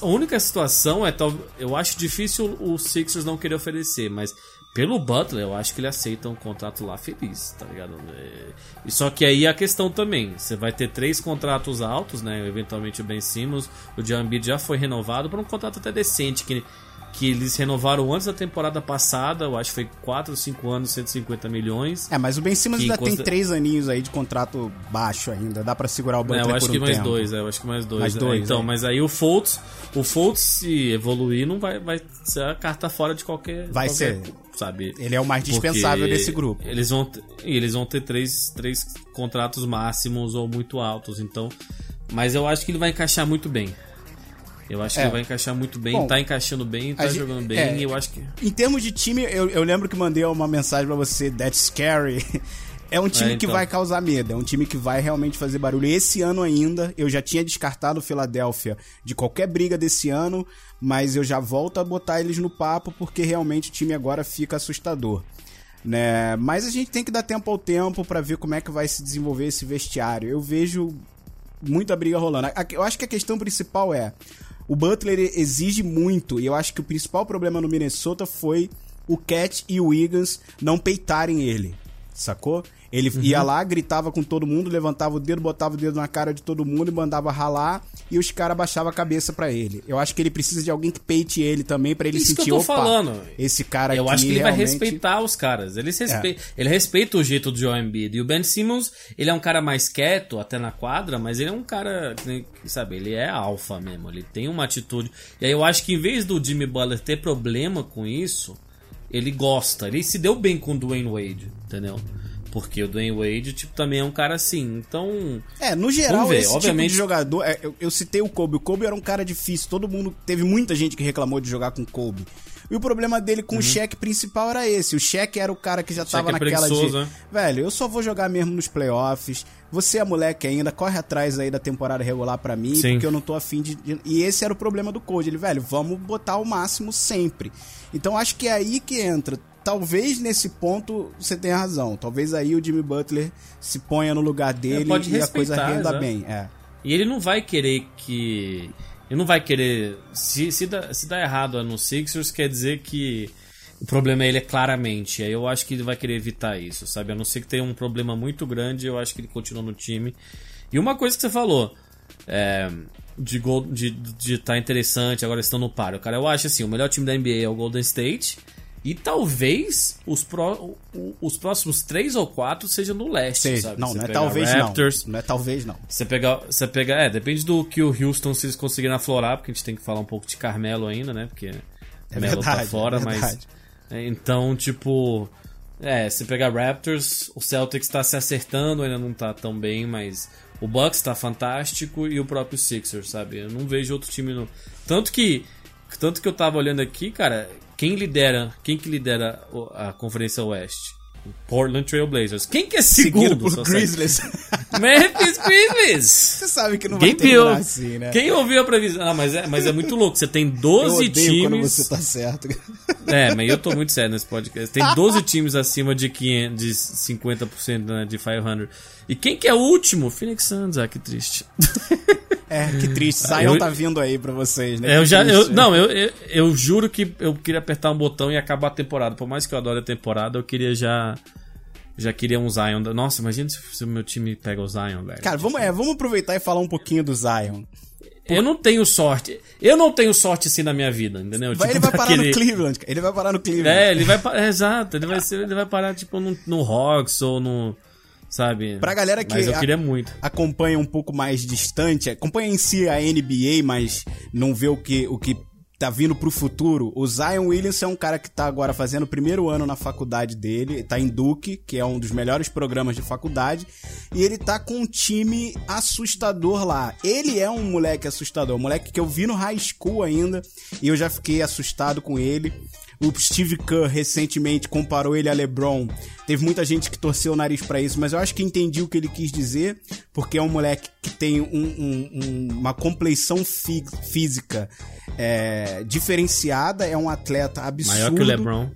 A única situação é. Eu acho difícil o Sixers não querer oferecer, mas pelo Butler, eu acho que ele aceita um contrato lá feliz, tá ligado? É... E só que aí a questão também, você vai ter três contratos altos, né? Eventualmente o Ben Simmons, o Jambi já foi renovado por um contrato até decente, que que eles renovaram antes da temporada passada, eu acho que foi 4 ou 5 anos, 150 milhões. É, mas o Ben Simmons ainda tem 3 aninhos aí de contrato baixo ainda, dá para segurar o Butler é, eu acho que um mais tempo. dois, é, eu acho que mais dois. Mais é, dois, então, é. mas aí o Fultz, o Fultz se evoluir não vai, vai ser a carta fora de qualquer Vai qualquer, ser. sabe? Ele é o mais dispensável Porque desse grupo. Eles vão ter, e eles vão ter três, três contratos máximos ou muito altos, então, mas eu acho que ele vai encaixar muito bem. Eu acho É. que vai encaixar muito bem, Bom, tá encaixando bem, tá gente- jogando bem, é. eu acho que Em termos de time, eu, eu lembro que mandei uma mensagem pra você, That's Scary. É um time É, que então. vai causar medo, é um time que vai realmente fazer barulho. Esse ano ainda, eu já tinha descartado o Philadelphia de qualquer briga desse ano, mas eu já volto a botar eles no papo porque realmente o time agora fica assustador. Né? Mas a gente tem que dar tempo ao tempo pra ver como é que vai se desenvolver esse vestiário. Eu vejo muita briga rolando. Eu acho que a questão principal é o Butler exige muito e eu acho que o principal problema no Minnesota foi o Cat e o Wiggins não peitarem ele, sacou? Ele ia lá, gritava com todo mundo, levantava o dedo, botava o dedo na cara de todo mundo e mandava ralar e os caras baixavam a cabeça pra ele. Eu acho que ele precisa de alguém que peite ele também pra ele Isso que sentir eu tô opa, falando. esse cara Eu aqui acho que ele vai realmente- respeitar os caras. Ele, se É. ele respeita o jeito do Joel Embiid. E o Ben Simmons, ele é um cara mais quieto, até na quadra, mas ele é um cara, que que, sabe, ele é alfa mesmo. Ele tem uma atitude. E aí eu acho que em vez do Jimmy Butler ter problema com isso, ele gosta. Ele se deu bem com o Dwayne Wade, entendeu? Porque o Dwayne Wade, tipo, também é um cara assim. Então, É, no geral, ver, esse obviamente- tipo de jogador. é, eu, eu citei o Kobe. O Kobe era um cara difícil. Todo mundo. Teve muita gente que reclamou de jogar com o Kobe. E o problema dele com o cheque principal era esse. O cheque era o cara que já tava é naquela de. né? Velho, eu só vou jogar mesmo nos playoffs. Você é moleque ainda, corre atrás aí da temporada regular pra mim, Sim. porque eu não tô afim de, de. E esse era o problema do Code. Ele, velho, vamos botar o máximo sempre. Então acho que é aí que entra. Talvez nesse ponto você tenha razão. Talvez aí o Jimmy Butler se ponha no lugar dele É, pode e a coisa renda bem. É. E ele não vai querer que. Ele não vai querer. Se, se, dá, se dá errado no Sixers, quer dizer que o problema é ele é claramente. Aí eu acho que ele vai querer evitar isso, sabe? A não ser que tenha um problema muito grande, eu acho que ele continua no time. E uma coisa que você falou. É, de estar de, de tá interessante, agora estão no páreo. Cara, eu acho assim, o melhor time da NBA é o Golden State. E talvez os, pró- o- os próximos três ou quatro sejam no leste, sabe? não, Você não é talvez Raptors, não. Não é talvez não. você pegar, você pegar, é, depende do que o Houston se eles conseguirem aflorar, porque a gente tem que falar um pouco de Carmelo ainda, né? Porque É Melo tá verdade, fora, é mas então, tipo, é, se pegar Raptors, o Celtics tá se acertando, ainda não tá tão bem, mas o Bucks tá fantástico e o próprio Sixers, sabe? Eu não vejo outro time no tanto que tanto que eu tava olhando aqui, cara, quem lidera, quem que lidera a Conferência Oeste? O Portland Trail Blazers. Quem que é segundo? Seguido por? Grizzlies. Memphis Grizzlies. Você sabe que não Quem vai terminar assim, né? Quem ouviu a previsão? Ah, mas é, mas é muito louco. Você tem Eu 12 odeio quando times. você tá certo. É, mas eu tô muito sério nesse podcast. Tem 12 times acima de, 500, de 50% né, de 500. E quem que é o último? Phoenix Suns. Ah, que triste. É, que triste. Zion Eu- tá vindo aí pra vocês, né? É, eu Que já. Eu, triste. não, eu, eu, eu juro que eu queria apertar um botão e acabar a temporada. Por mais que eu adore a temporada, eu queria já. Já queria um Zion. Nossa, imagina se, o meu time pega o Zion, velho. Cara, vamos, é, vamos aproveitar e falar um pouquinho do Zion. Eu não tenho sorte. Eu não tenho sorte assim na minha vida, entendeu? Vai- Tipo, ele vai parar no querer- Cleveland. Ele vai parar no Cleveland. É, ele vai parar. Exato, ele vai, ser, ele vai parar, tipo, no, no Hawks ou no. Sabe? Pra galera que Mas eu queria muito. acompanha um pouco mais distante, acompanha em si a NBA, mas não vê o que, o que tá vindo pro futuro. O Zion Williamson é um cara que tá agora fazendo o primeiro ano na faculdade dele, tá em Duke, que é um dos melhores programas de faculdade, e ele tá com um time assustador lá. Ele é um moleque assustador, um moleque que eu vi no high school ainda, e eu já fiquei assustado com ele. O Steve Kerr recentemente comparou ele a LeBron. Teve muita gente que torceu o nariz para isso, mas eu acho que entendi o que ele quis dizer, porque é um moleque que tem um, um, um, uma compleição fí física é, diferenciada, é um atleta absurdo. Maior que o LeBron.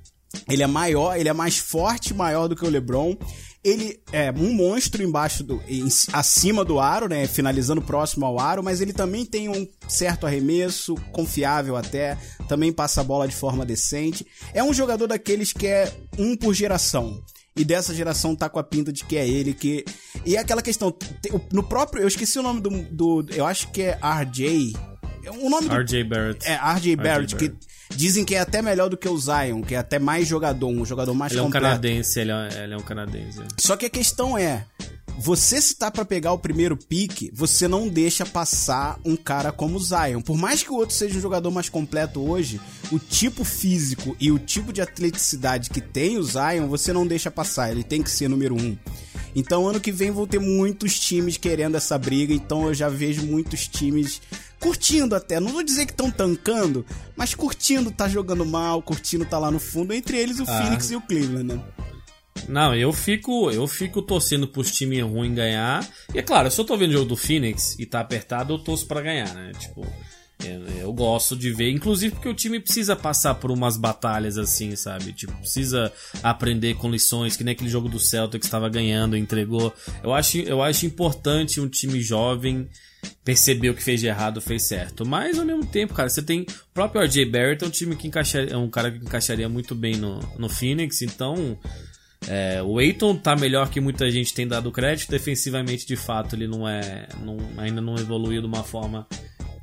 Ele é maior, ele é mais forte, maior do que o LeBron. Ele é um monstro embaixo do. Em, acima do aro, né? Finalizando próximo ao aro, mas ele também tem um certo arremesso, confiável até, também passa a bola de forma decente. É um jogador daqueles que é um por geração. E dessa geração tá com a pinta de que é ele que. E é aquela questão. No próprio. Eu esqueci o nome do. do eu acho que é RJ. O nome RJ Barrett. É, RJ Barrett, que Dizem que é até melhor do que o Zion, que é até mais jogador, um jogador mais ele completo. Ele é um canadense, ele é, ele é um canadense. Só que a questão é, você se tá para pegar o primeiro pique, você não deixa passar um cara como o Zion. Por mais que o outro seja um jogador mais completo hoje, o tipo físico e o tipo de atleticidade que tem o Zion, você não deixa passar. Ele tem que ser número um. Então, ano que vem vão ter muitos times querendo essa briga. Então, eu já vejo muitos times curtindo até. Não vou dizer que estão tancando, mas curtindo tá jogando mal, curtindo tá lá no fundo. Entre eles o ah. Phoenix e o Cleveland, né? Não, eu fico, eu fico torcendo pros times ruins ganhar. E é claro, se eu tô vendo o jogo do Phoenix e tá apertado, eu torço para ganhar, né? Tipo, eu, gosto de ver, inclusive porque o time precisa passar por umas batalhas assim, sabe? Tipo, precisa aprender com lições, que nem aquele jogo do Celtics estava ganhando, entregou. Eu acho, eu acho importante um time jovem perceber o que fez de errado, fez certo. Mas ao mesmo tempo, cara, você tem o próprio RJ Barrett, é um time que encaixaria, é um cara que encaixaria muito bem no, no Phoenix, então é, o Aiton tá melhor que muita gente tem dado crédito. Defensivamente, de fato, ele não é. Não, ainda não evoluiu de uma forma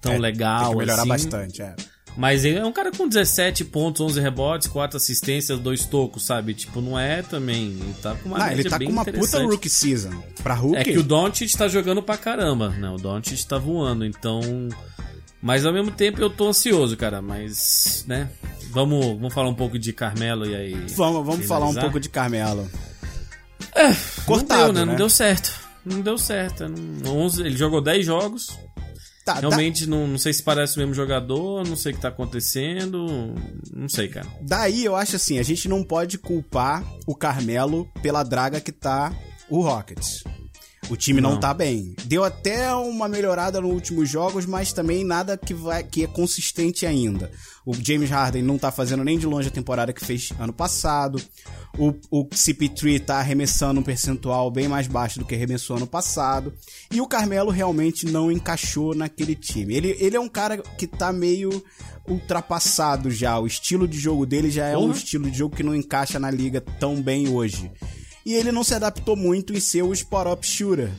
tão é, legal. Tem que melhorar assim. bastante, é. Mas ele é um cara com 17 pontos, 11 rebotes, 4 assistências, 2 tocos, sabe? Tipo, não é também. Ele tá com uma não, ele tá com uma puta rookie season. Pra rookie. É que o Doncic tá jogando pra caramba, né? O Doncic tá voando, então. Mas ao mesmo tempo eu tô ansioso, cara. Mas, né? Vamos, vamos falar um pouco de Carmelo e aí. Vamos, vamos falar um pouco de Carmelo. É, Cortado, não deu, né? né? Não deu certo. Não deu certo. Não, 11, ele jogou 10 jogos. Tá, Realmente tá. Não, não sei se parece o mesmo jogador, não sei o que tá acontecendo, não sei, cara. Daí eu acho assim, a gente não pode culpar o Carmelo pela draga que tá o Rockets. O time não. não tá bem. Deu até uma melhorada nos últimos jogos, mas também nada que, vai, que é consistente ainda. O James Harden não tá fazendo nem de longe a temporada que fez ano passado. O, o CP3 tá arremessando um percentual bem mais baixo do que arremessou ano passado. E o Carmelo realmente não encaixou naquele time. Ele, ele é um cara que tá meio ultrapassado já. O estilo de jogo dele já é uhum. um estilo de jogo que não encaixa na liga tão bem hoje e ele não se adaptou muito em ser o spot-up shooter.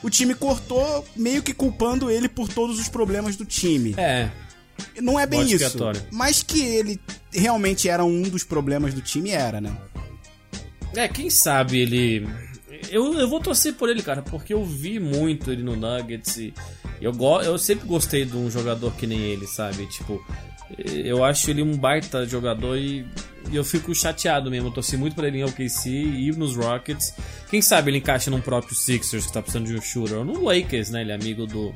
O time cortou, meio que culpando ele por todos os problemas do time. É. Não é bem isso. Mas que ele realmente era um dos problemas do time, era, né? É, quem sabe ele. Eu, eu vou torcer por ele, cara, porque eu vi muito ele no Nuggets e eu, go... eu sempre gostei de um jogador que nem ele, sabe? Tipo, eu acho ele um baita jogador e eu fico chateado mesmo. Eu torci muito pra ele em OKC e nos Rockets. Quem sabe ele encaixa num próprio Sixers que tá precisando de um shooter. Ou no Lakers, né? Ele é amigo do,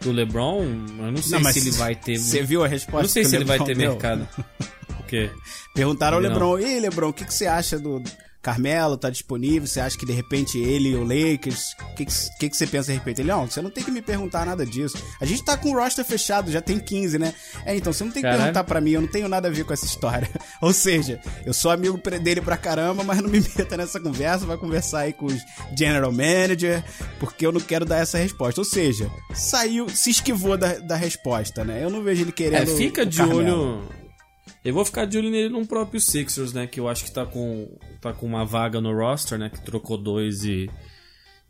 do LeBron. Eu não sei não, se ele vai ter. Você viu a resposta? Não sei se ele vai ter deu. mercado. O quê? Perguntaram ao LeBron: Ei, LeBron, o que, que você acha do, Carmelo tá disponível, você acha que de repente ele e o Lakers, o que, que, que, você pensa a respeito? Ele, não, você não tem que me perguntar nada disso. A gente tá com o roster fechado, já tem 15, né? É, então você não tem que Caralho. perguntar para mim, eu não tenho nada a ver com essa história. Ou seja, eu sou amigo dele pra caramba, mas não me meta nessa conversa, vai conversar aí com os general manager, porque eu não quero dar essa resposta. Ou seja, saiu, se esquivou da, da resposta, né? Eu não vejo ele querendo. É, fica de olho eu vou ficar de olho nele no próprio Sixers, né? Que eu acho que tá com, tá com uma vaga no roster, né? Que trocou dois e,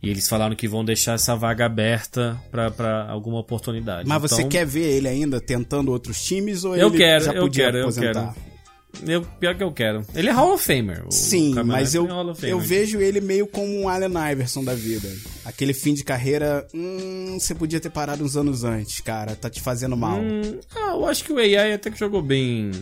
e eles falaram que vão deixar essa vaga aberta para alguma oportunidade. Mas então, você quer ver ele ainda tentando outros times ou eu ele quero, já podia eu quero, aposentar? Eu quero. Eu, pior que eu quero. Ele é Hall of Famer. Sim, mas eu, é eu vejo ele meio como um Allen Iverson da vida. Aquele fim de carreira, hum, você podia ter parado uns anos antes, cara. Tá te fazendo mal. Hum, ah, eu acho que o AI até que jogou bem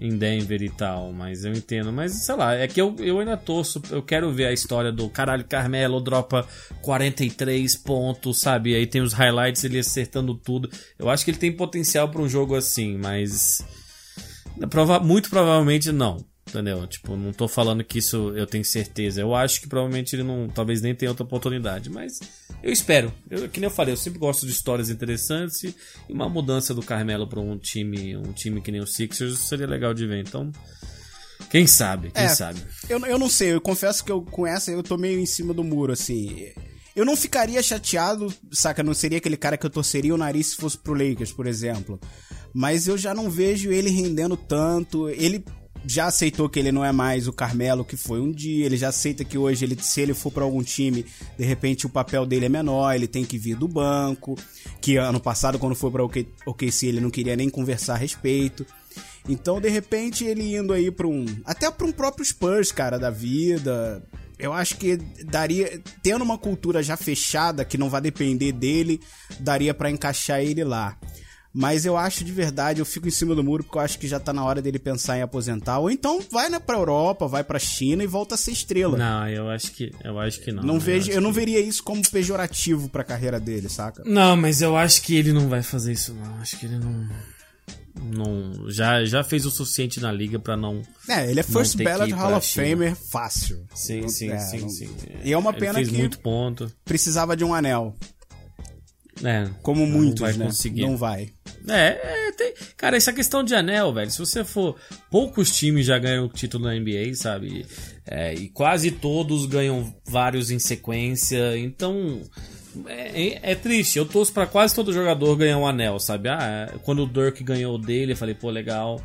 em Denver e tal, mas eu entendo. Mas sei lá, é que eu, eu ainda torço, eu quero ver a história do caralho, Carmelo dropa 43 pontos, sabe? Aí tem os highlights, ele acertando tudo. Eu acho que ele tem potencial para um jogo assim, mas Prova muito provavelmente não. Entendeu? Tipo, não tô falando que isso eu tenho certeza. Eu acho que provavelmente ele não. Talvez nem tenha outra oportunidade. Mas eu espero. Eu, que nem eu falei, eu sempre gosto de histórias interessantes. E uma mudança do Carmelo para um time. Um time que nem o Sixers seria legal de ver. Então. Quem sabe? Quem É, sabe? Eu, eu não sei, eu confesso que eu, com essa eu tô meio em cima do muro, assim. Eu não ficaria chateado, saca? Não seria aquele cara que eu torceria o nariz se fosse pro Lakers, por exemplo. Mas eu já não vejo ele rendendo tanto. Ele já aceitou que ele não é mais o Carmelo que foi um dia. Ele já aceita que hoje, ele, se ele for pra algum time, de repente o papel dele é menor, ele tem que vir do banco. Que ano passado, quando foi pra OK- OKC, ele não queria nem conversar a respeito. Então, de repente, ele indo aí pra um. Até pra um próprio Spurs, cara, da vida. Eu acho que daria. Tendo uma cultura já fechada, que não vai depender dele, daria pra encaixar ele lá. Mas eu acho de verdade, eu fico em cima do muro porque eu acho que já tá na hora dele pensar em aposentar. Ou então vai né, pra Europa, vai pra China e volta a ser estrela. Não, eu acho que. Eu acho que não. Não Eu vejo, acho eu não que- veria isso como pejorativo pra carreira dele, saca? Não, mas eu acho que ele não vai fazer isso, não. Acho que ele não. Não. Já, já fez o suficiente na liga pra não. É, ele é First Ballot Hall of. Famer fácil. Sim, Não- sim, é, sim, não- sim. E é uma Ele pena fez que muito ponto. precisava de um anel. É. Como não muitos, vai né? conseguir. Não vai. É, é, tem- cara, essa questão de anel, velho. Se você for. Poucos times já ganham o título na NBA, sabe? É, e quase todos ganham vários em sequência. Então. É, é- é triste. Eu torço pra quase todo jogador ganhar um anel, sabe? Ah, quando o Dirk ganhou o dele, eu falei, pô, legal.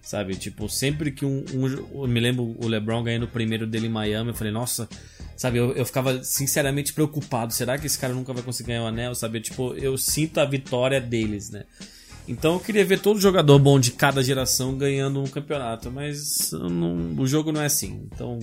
Sabe? Tipo, sempre que um. um- eu me lembro o LeBron ganhando o primeiro dele em Miami, eu falei, nossa. Sabe, eu, eu ficava sinceramente preocupado. Será que esse cara nunca vai conseguir ganhar o anel? Sabe? Tipo, eu sinto a vitória deles, né? Então eu queria ver todo jogador bom de cada geração ganhando um campeonato, mas não- o jogo não é assim. Então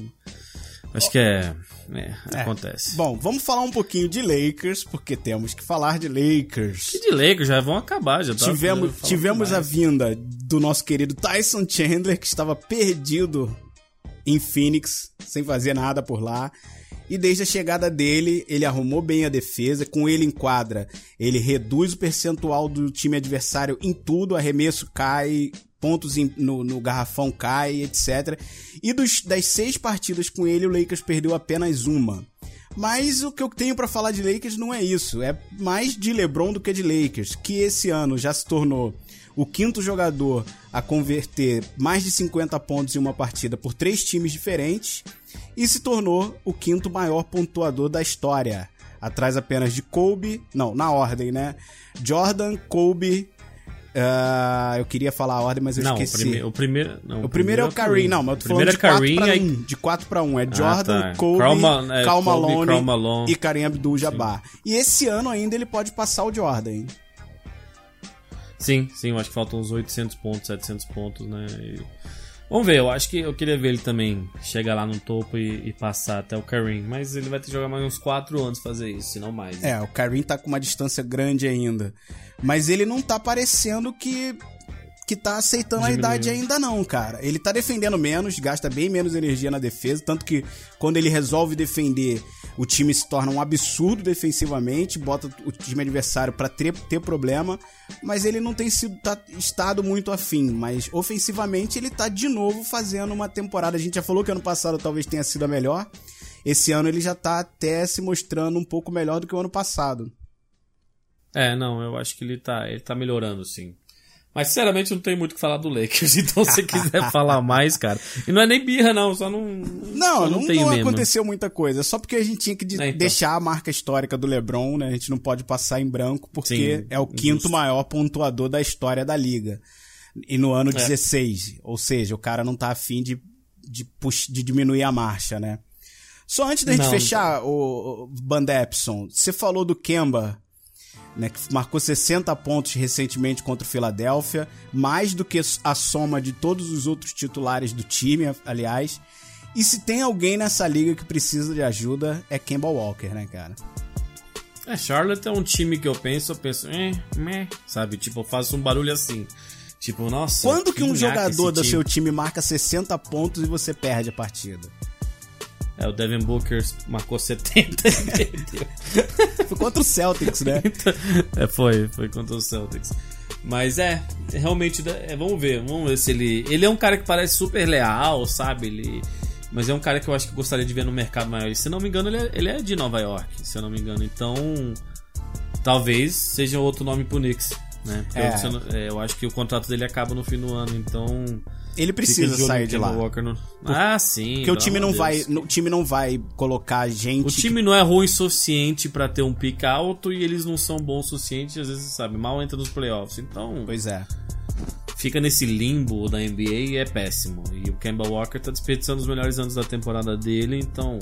acho que é, é, É. acontece. Bom, vamos falar um pouquinho de Lakers, porque temos que falar de Lakers. E de Lakers já vão acabar, já Tivemos, tivemos a vinda do nosso querido Tyson Chandler, que estava perdido em Phoenix, sem fazer nada por lá. E desde a chegada dele, ele arrumou bem a defesa. Com ele em quadra, ele reduz o percentual do time adversário em tudo. Arremesso cai, pontos em- no, no garrafão cai, etc. E dos, das seis partidas com ele, o Lakers perdeu apenas uma. Mas o que eu tenho pra falar de Lakers não é isso. É mais de LeBron do que de Lakers, que esse ano já se tornou o quinto jogador a converter mais de 50 pontos em uma partida por três times diferentes e se tornou o quinto maior pontuador da história. Atrás apenas de Kobe, não, na ordem, né? Jordan, Kobe. Ah, eu queria falar a ordem, mas eu Não, o, esqueci. prime, o primeiro. Não, O primeiro é o Kareem, não, mas eu tô falando de é 4 Kareem, pra aí- 1. De 4 pra 1. É Jordan, tá. Kobe, Karl Ma- é, Kobe, Malone Karl Malone. e Kareem Abdul-Jabbar. E esse ano ainda ele pode passar o Jordan, hein? Sim, sim, eu acho que faltam uns 800 pontos, 700 pontos, né? E- Vamos ver, eu acho que eu queria ver ele também chegar lá no topo e, e passar até o Kareem, mas ele vai ter que jogar mais uns 4 anos fazer isso, se não mais. né? É, o Kareem tá com uma distância grande ainda. Mas ele não tá parecendo que que tá aceitando a idade ainda não, cara. Ele tá defendendo menos, gasta bem menos energia na defesa, tanto que quando ele resolve defender, o time se torna um absurdo defensivamente, bota o time adversário pra ter, ter problema, mas ele não tem sido tá- estado muito afim, mas ofensivamente ele tá de novo fazendo uma temporada. A gente já falou que ano passado talvez tenha sido a melhor. Esse ano ele já tá até se mostrando um pouco melhor do que o ano passado. É, não, eu acho que ele tá, ele tá melhorando, sim. Mas, sinceramente, não tenho muito o que falar do Lakers, então se você quiser falar mais, cara. E não é nem birra, não, só não. Não, só não, tenho não mesmo. aconteceu muita coisa. Só porque a gente tinha que de- É, então. deixar a marca histórica do LeBron, né? A gente não pode passar em branco, porque Sim, é o quinto justo. maior pontuador da história da liga. E no ano É. 16. Ou seja, o cara não tá afim de, de, pux- de diminuir a marcha, né? Só antes da gente Não, fechar, o, o Band Epson, você falou do Kemba, né, que marcou 60 pontos recentemente contra o Philadelphia, mais do que a soma de todos os outros titulares do time, aliás. E se tem alguém nessa liga que precisa de ajuda, é Kemba Walker, né, cara? É, Charlotte é um time que eu penso, eu penso, eh, meh, sabe? Tipo, eu faço um barulho assim. Tipo, nossa. Quando que um jogador do time. seu time marca 60 pontos e você perde a partida? É, o Devin Booker marcou 70 e perdeu. Foi contra o Celtics, né? é, foi, foi contra o Celtics. Mas é, realmente, é, vamos ver, vamos ver se ele. Ele é um cara que parece super leal, sabe? Ele. Mas é um cara que eu acho que gostaria de ver no mercado maior. E, se não me engano, ele é, ele é de Nova York, se eu não me engano. Então, talvez seja outro nome pro Knicks, né? Porque É. eu, é, eu acho que o contrato dele acaba no fim do ano, então. Ele precisa sair de lá. Walker no- Ah, sim. Porque o time não de vai, Deus. no- o time não vai colocar gente O time não é ruim o suficiente pra ter um pick alto e eles não são bons o suficiente, às vezes, sabe, mal entra nos playoffs. Então, Pois é. fica nesse limbo da NBA e é péssimo. E o Kemba Walker tá desperdiçando os melhores anos da temporada dele, então.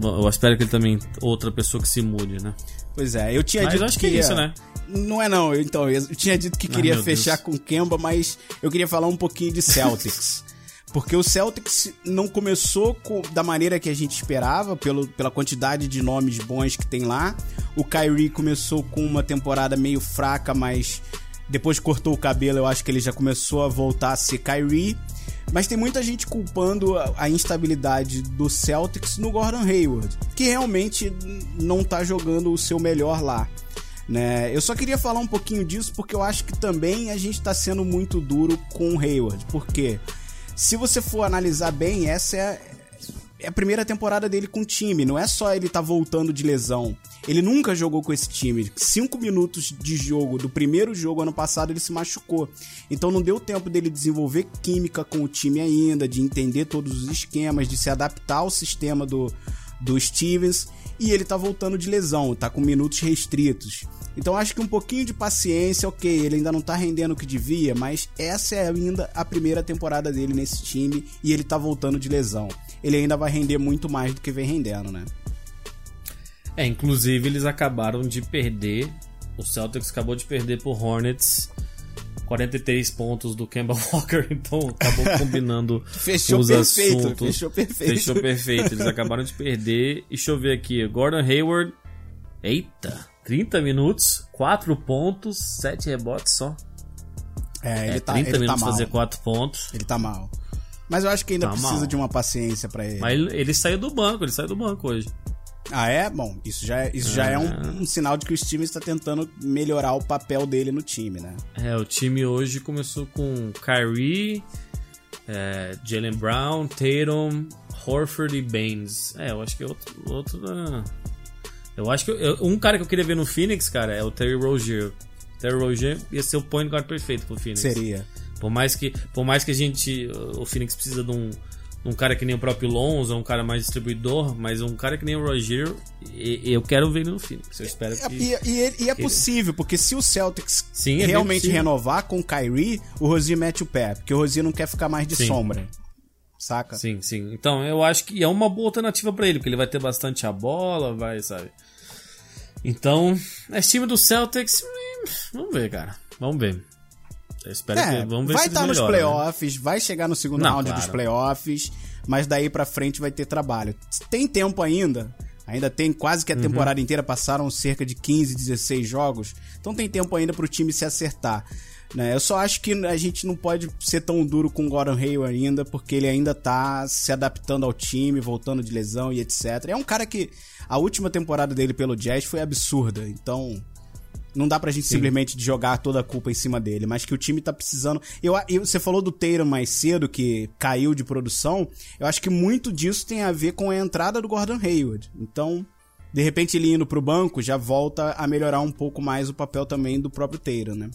Eu espero que ele também. Outra pessoa que se mude, né? Pois é, eu tinha Mas dito eu acho que, que é isso, né? Não é não, então, eu tinha dito que queria fechar Deus. com Kemba, mas eu queria falar um pouquinho de Celtics. Porque o Celtics não começou com- da maneira que a gente esperava, pelo, pela quantidade de nomes bons que tem lá. O Kyrie começou com uma temporada meio fraca, mas depois cortou o cabelo, eu acho que ele já começou a voltar a ser Kyrie. Mas tem muita gente culpando a, instabilidade do Celtics no Gordon Hayward, que realmente não tá jogando o seu melhor lá. Né? Eu só queria falar um pouquinho disso porque eu acho que também a gente tá sendo muito duro com o Hayward. Porque se você for analisar bem, essa é é a primeira temporada dele com o time. Não é só ele tá voltando de lesão. Ele nunca jogou com esse time. Cinco minutos de jogo do primeiro jogo ano passado ele se machucou. Então não deu tempo dele desenvolver química com o time ainda, de entender todos os esquemas, de se adaptar ao sistema do, do Stevens. E ele tá voltando de lesão, tá com minutos restritos. Então acho que um pouquinho de paciência, ok, ele ainda não tá rendendo o que devia, mas essa é ainda a primeira temporada dele nesse time e ele tá voltando de lesão. Ele ainda vai render muito mais do que vem rendendo, né? É, inclusive eles acabaram de perder. O Celtics acabou de perder pro Hornets 43 pontos do Kemba Walker, então acabou combinando Fechou os perfeito, assuntos. fechou perfeito. Fechou perfeito. Eles acabaram de perder. E deixa eu ver aqui. Gordon Hayward. Eita! 30 minutos, 4 pontos, 7 rebotes só. É, ele É, tá, 30 ele tá minutos mal. fazer 4 pontos. Ele tá mal. Mas eu acho que ainda Tá precisa mal. de uma paciência pra ele. Mas ele, ele saiu do banco, ele saiu do banco hoje. Ah, é? Bom, isso já é, isso já é um, um sinal de que o time está tentando melhorar o papel dele no time, né? É, o time hoje começou com Kyrie, é, Jalen Brown, Tatum, Horford e Baines. É, eu acho que é outro. outro da- Eu acho que. eu- um cara que eu queria ver no Phoenix, cara, é o Terry Rozier. Terry Rozier ia ser o point guard perfeito pro Phoenix. Seria. Por mais que, por mais que a gente. O Phoenix precisa de um, um cara que nem o próprio Lonzo, um cara mais distribuidor, mas um cara que nem o Rozier, e- eu quero ver ele no Phoenix. Eu espero que. E, e- e- e é que- possível, porque se o Celtics Sim, é realmente renovar com o Kyrie, o Rozier mete o pé, porque o Rozier não quer ficar mais de Sim. sombra. Saca? Sim, sim. Então, eu acho que é uma boa alternativa pra ele, porque ele vai ter bastante a bola, vai, sabe? Então, esse time do Celtics, hum, vamos ver, cara. Vamos ver. Eu espero É, que vamos ver vai se estar nos melhoram, né? playoffs, vai chegar no segundo Não, round claro. dos playoffs, mas daí pra frente vai ter trabalho. Tem tempo ainda, ainda tem quase Uhum. que a temporada inteira, passaram cerca de 15, 16 jogos, então tem tempo ainda pro time se acertar. Né? Eu só acho que a gente não pode ser tão duro com o Gordon Hayward ainda, porque ele ainda tá se adaptando ao time, voltando de lesão e etc. É um cara que a última temporada dele pelo Jazz foi absurda, então não dá pra gente simplesmente jogar toda a culpa em cima dele, mas que o time tá precisando. Eu, eu- você falou do Tatum mais cedo, que caiu de produção. Eu acho que muito disso tem a ver com a entrada do Gordon Hayward. Então, de repente, ele indo pro banco já volta a melhorar um pouco mais o papel também do próprio Tatum, né?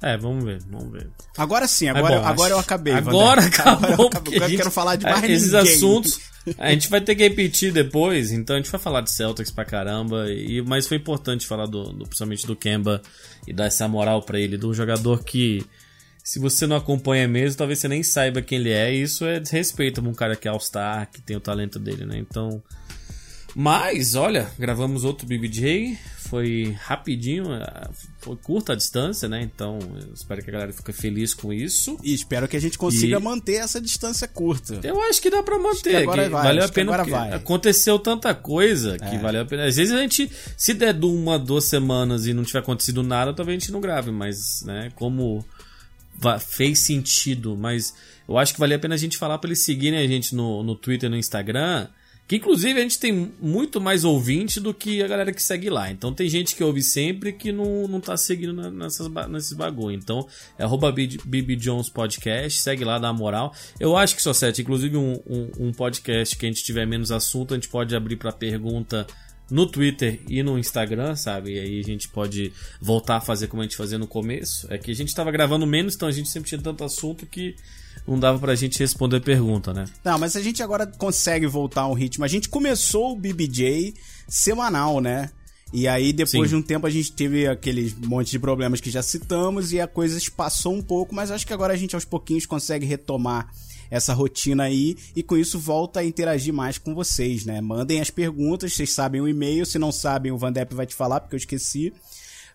É, vamos ver, vamos ver. Agora sim, Mas, agora, bom, agora eu acabei. Agora Wander. acabou. Agora eu, gente- quero falar de mais Esses ninguém. assuntos a gente vai ter que repetir depois, então a gente vai falar de Celtics pra caramba. E, mas foi importante falar do, do- principalmente do Kemba e dar essa moral pra ele, do jogador que. Se você não acompanha mesmo, talvez você nem saiba quem ele é. E isso é desrespeito pra um cara que é All-Star, que tem o talento dele, né? Então. Mas, olha, gravamos outro BBJ. Foi rapidinho, eh, foi curta a distância, né? Então, eu espero que a galera fique feliz com isso. E espero que a gente consiga E- manter essa distância curta. Eu acho que dá pra manter. agora vai, valeu a pena. agora vai. Aconteceu tanta coisa que É. valeu a pena. Às vezes a gente, se der de uma, duas semanas e não tiver acontecido nada, talvez a gente não grave. Mas, né, como fez sentido. Mas eu acho que valia a pena a gente falar pra eles seguirem a gente no, no Twitter e no Instagram. Que inclusive a gente tem muito mais ouvinte do que a galera que segue lá. Então tem gente que ouve sempre que não, não tá seguindo nessas, nesses bagulho. Então é Jones Podcast, segue lá, dá moral. Eu acho que, só sete, inclusive um, um, um, podcast que a gente tiver menos assunto, a gente pode abrir para pergunta no Twitter e no Instagram, sabe? E aí a gente pode voltar a fazer como a gente fazia no começo. É que a gente tava gravando menos, então a gente sempre tinha tanto assunto que não dava pra gente responder pergunta, né? Não, mas a gente agora consegue voltar ao ritmo. A gente começou o BBJ semanal, né? E aí, depois Sim. de um tempo, a gente teve aqueles monte de problemas que já citamos e a coisa espaçou um pouco, mas acho que agora a gente aos pouquinhos consegue retomar essa rotina aí e com isso volta a interagir mais com vocês, né? Mandem as perguntas, vocês sabem o e-mail, se não sabem o Vandep vai te falar porque eu esqueci.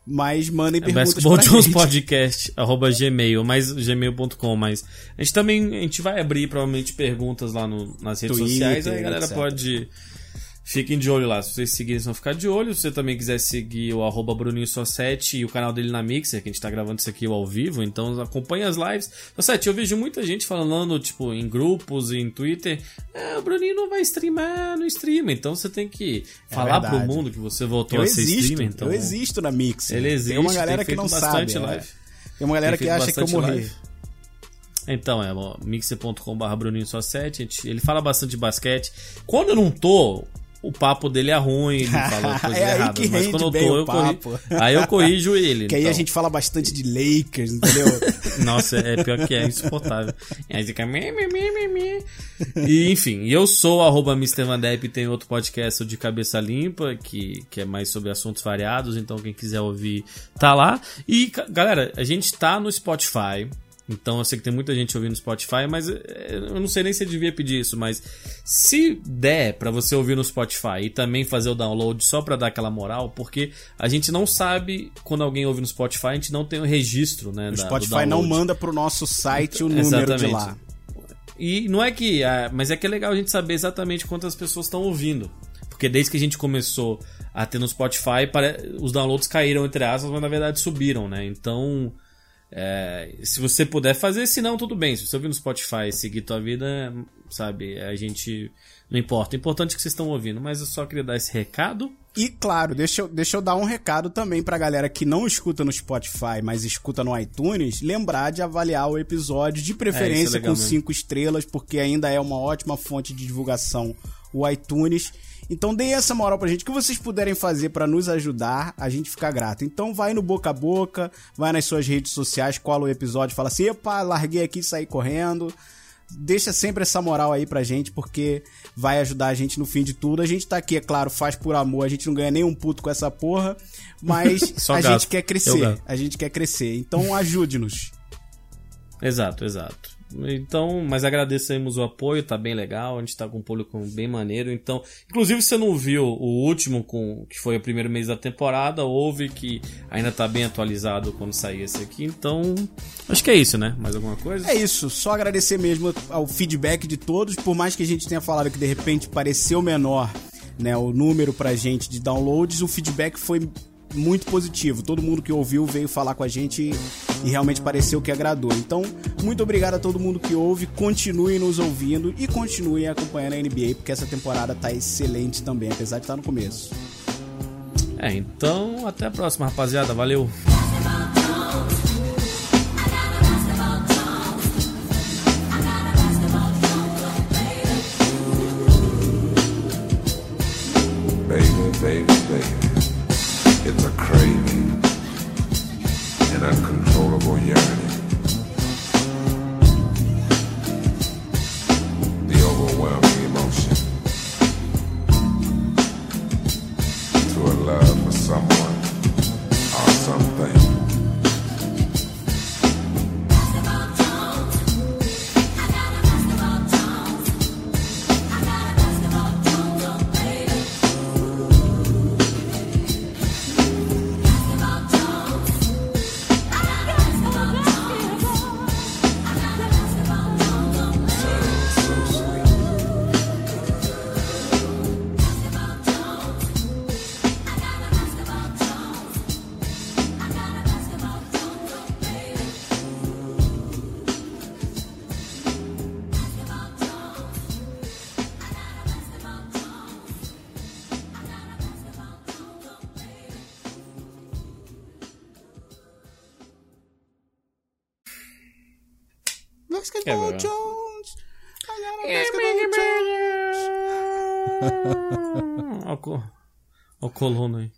Mas mandem é perguntas Basketball pra Jones gente. Podcast, arroba gmail, mais gmail.com, mas a gente também, a gente vai abrir provavelmente perguntas lá no, nas redes Twitter, sociais, aí a galera etc. pode Fiquem de olho lá. Se vocês seguirem, vocês vão ficar de olho. Se você também quiser seguir o arroba Bruninho Só7 e o canal dele na Mixer, que a gente tá gravando isso aqui ao vivo, então acompanha as lives. Só7, eu vejo muita gente falando, tipo, em grupos, em Twitter, é, o Bruninho não vai streamar no stream, então você tem que é falar verdade. pro mundo que você voltou eu a ser existo, streamer. Então... Eu existo na Mixer. Ele existe, tem uma galera tem que não sabe. É. Live. Tem uma galera tem que acha que eu morri. Live. Então, é mixer.com.br Bruninho Só 7. Ele fala bastante de basquete. Quando eu não tô, o papo dele é ruim, ele fala coisas é erradas. Mas quando eu tô, eu corrijo. Aí eu corrijo ele. Que então. aí a então. gente fala bastante de Lakers, entendeu? Nossa, é pior que é, insuportável. E aí fica. E enfim, eu sou arroba Mr. Tem outro podcast de Cabeça Limpa, que, que é mais sobre assuntos variados, então quem quiser ouvir, tá lá. E, galera, a gente tá no Spotify. Então eu sei que tem muita gente ouvindo no Spotify, mas eh, eu não sei nem se eu devia pedir isso, mas se der para você ouvir no Spotify e também fazer o download só para dar aquela moral, porque a gente não sabe quando alguém ouve no Spotify, a gente não tem o registro, né? O da, Spotify não manda pro nosso site o número Exatamente. de lá. E não é que, ah, mas é que é legal a gente saber exatamente quantas pessoas estão ouvindo. Porque desde que a gente começou a ter no Spotify, os downloads caíram entre aspas, mas na verdade subiram, né? Então, é, se você puder fazer, se não, tudo bem. Se você ouvir no Spotify e seguir tua vida, sabe, a gente. Não importa. O importante é que vocês estão ouvindo, mas eu só queria dar esse recado. E claro, deixa eu, deixa eu dar um recado também pra galera que não escuta no Spotify, mas escuta no iTunes, lembrar de avaliar o episódio, de é, preferência é, é com cinco estrelas, porque ainda é uma ótima fonte de divulgação o iTunes. Então deem essa moral pra gente. O que vocês puderem fazer para nos ajudar, a gente fica grato. Então vai no boca a boca, vai nas suas redes sociais, cola o episódio, fala assim: epa, larguei aqui e saí correndo. Deixa sempre essa moral aí pra gente, porque vai ajudar a gente no fim de tudo. A gente tá aqui, é claro, faz por amor, a gente não ganha nem um puto com essa porra, mas a gato. gente quer crescer. A gente quer crescer. Então ajude-nos. Exato, exato. Então, mas agradecemos o apoio, tá bem legal, a gente tá com um público bem maneiro. Então, inclusive se você não viu o último com que foi o primeiro mês da temporada, houve que ainda tá bem atualizado quando sair esse aqui. Então, acho que é isso, né? Mais alguma coisa? É isso, só agradecer mesmo ao feedback de todos, por mais que a gente tenha falado que de repente pareceu menor, né, o número pra gente de downloads, o feedback foi muito positivo. Todo mundo que ouviu veio falar com a gente e, realmente pareceu que agradou. Então, muito obrigado a todo mundo que ouve, continue nos ouvindo e continue acompanhando a NBA, porque essa temporada tá excelente também, apesar de estar tá no começo. É, então até a próxima, rapaziada. Valeu! Americans. Colono aí.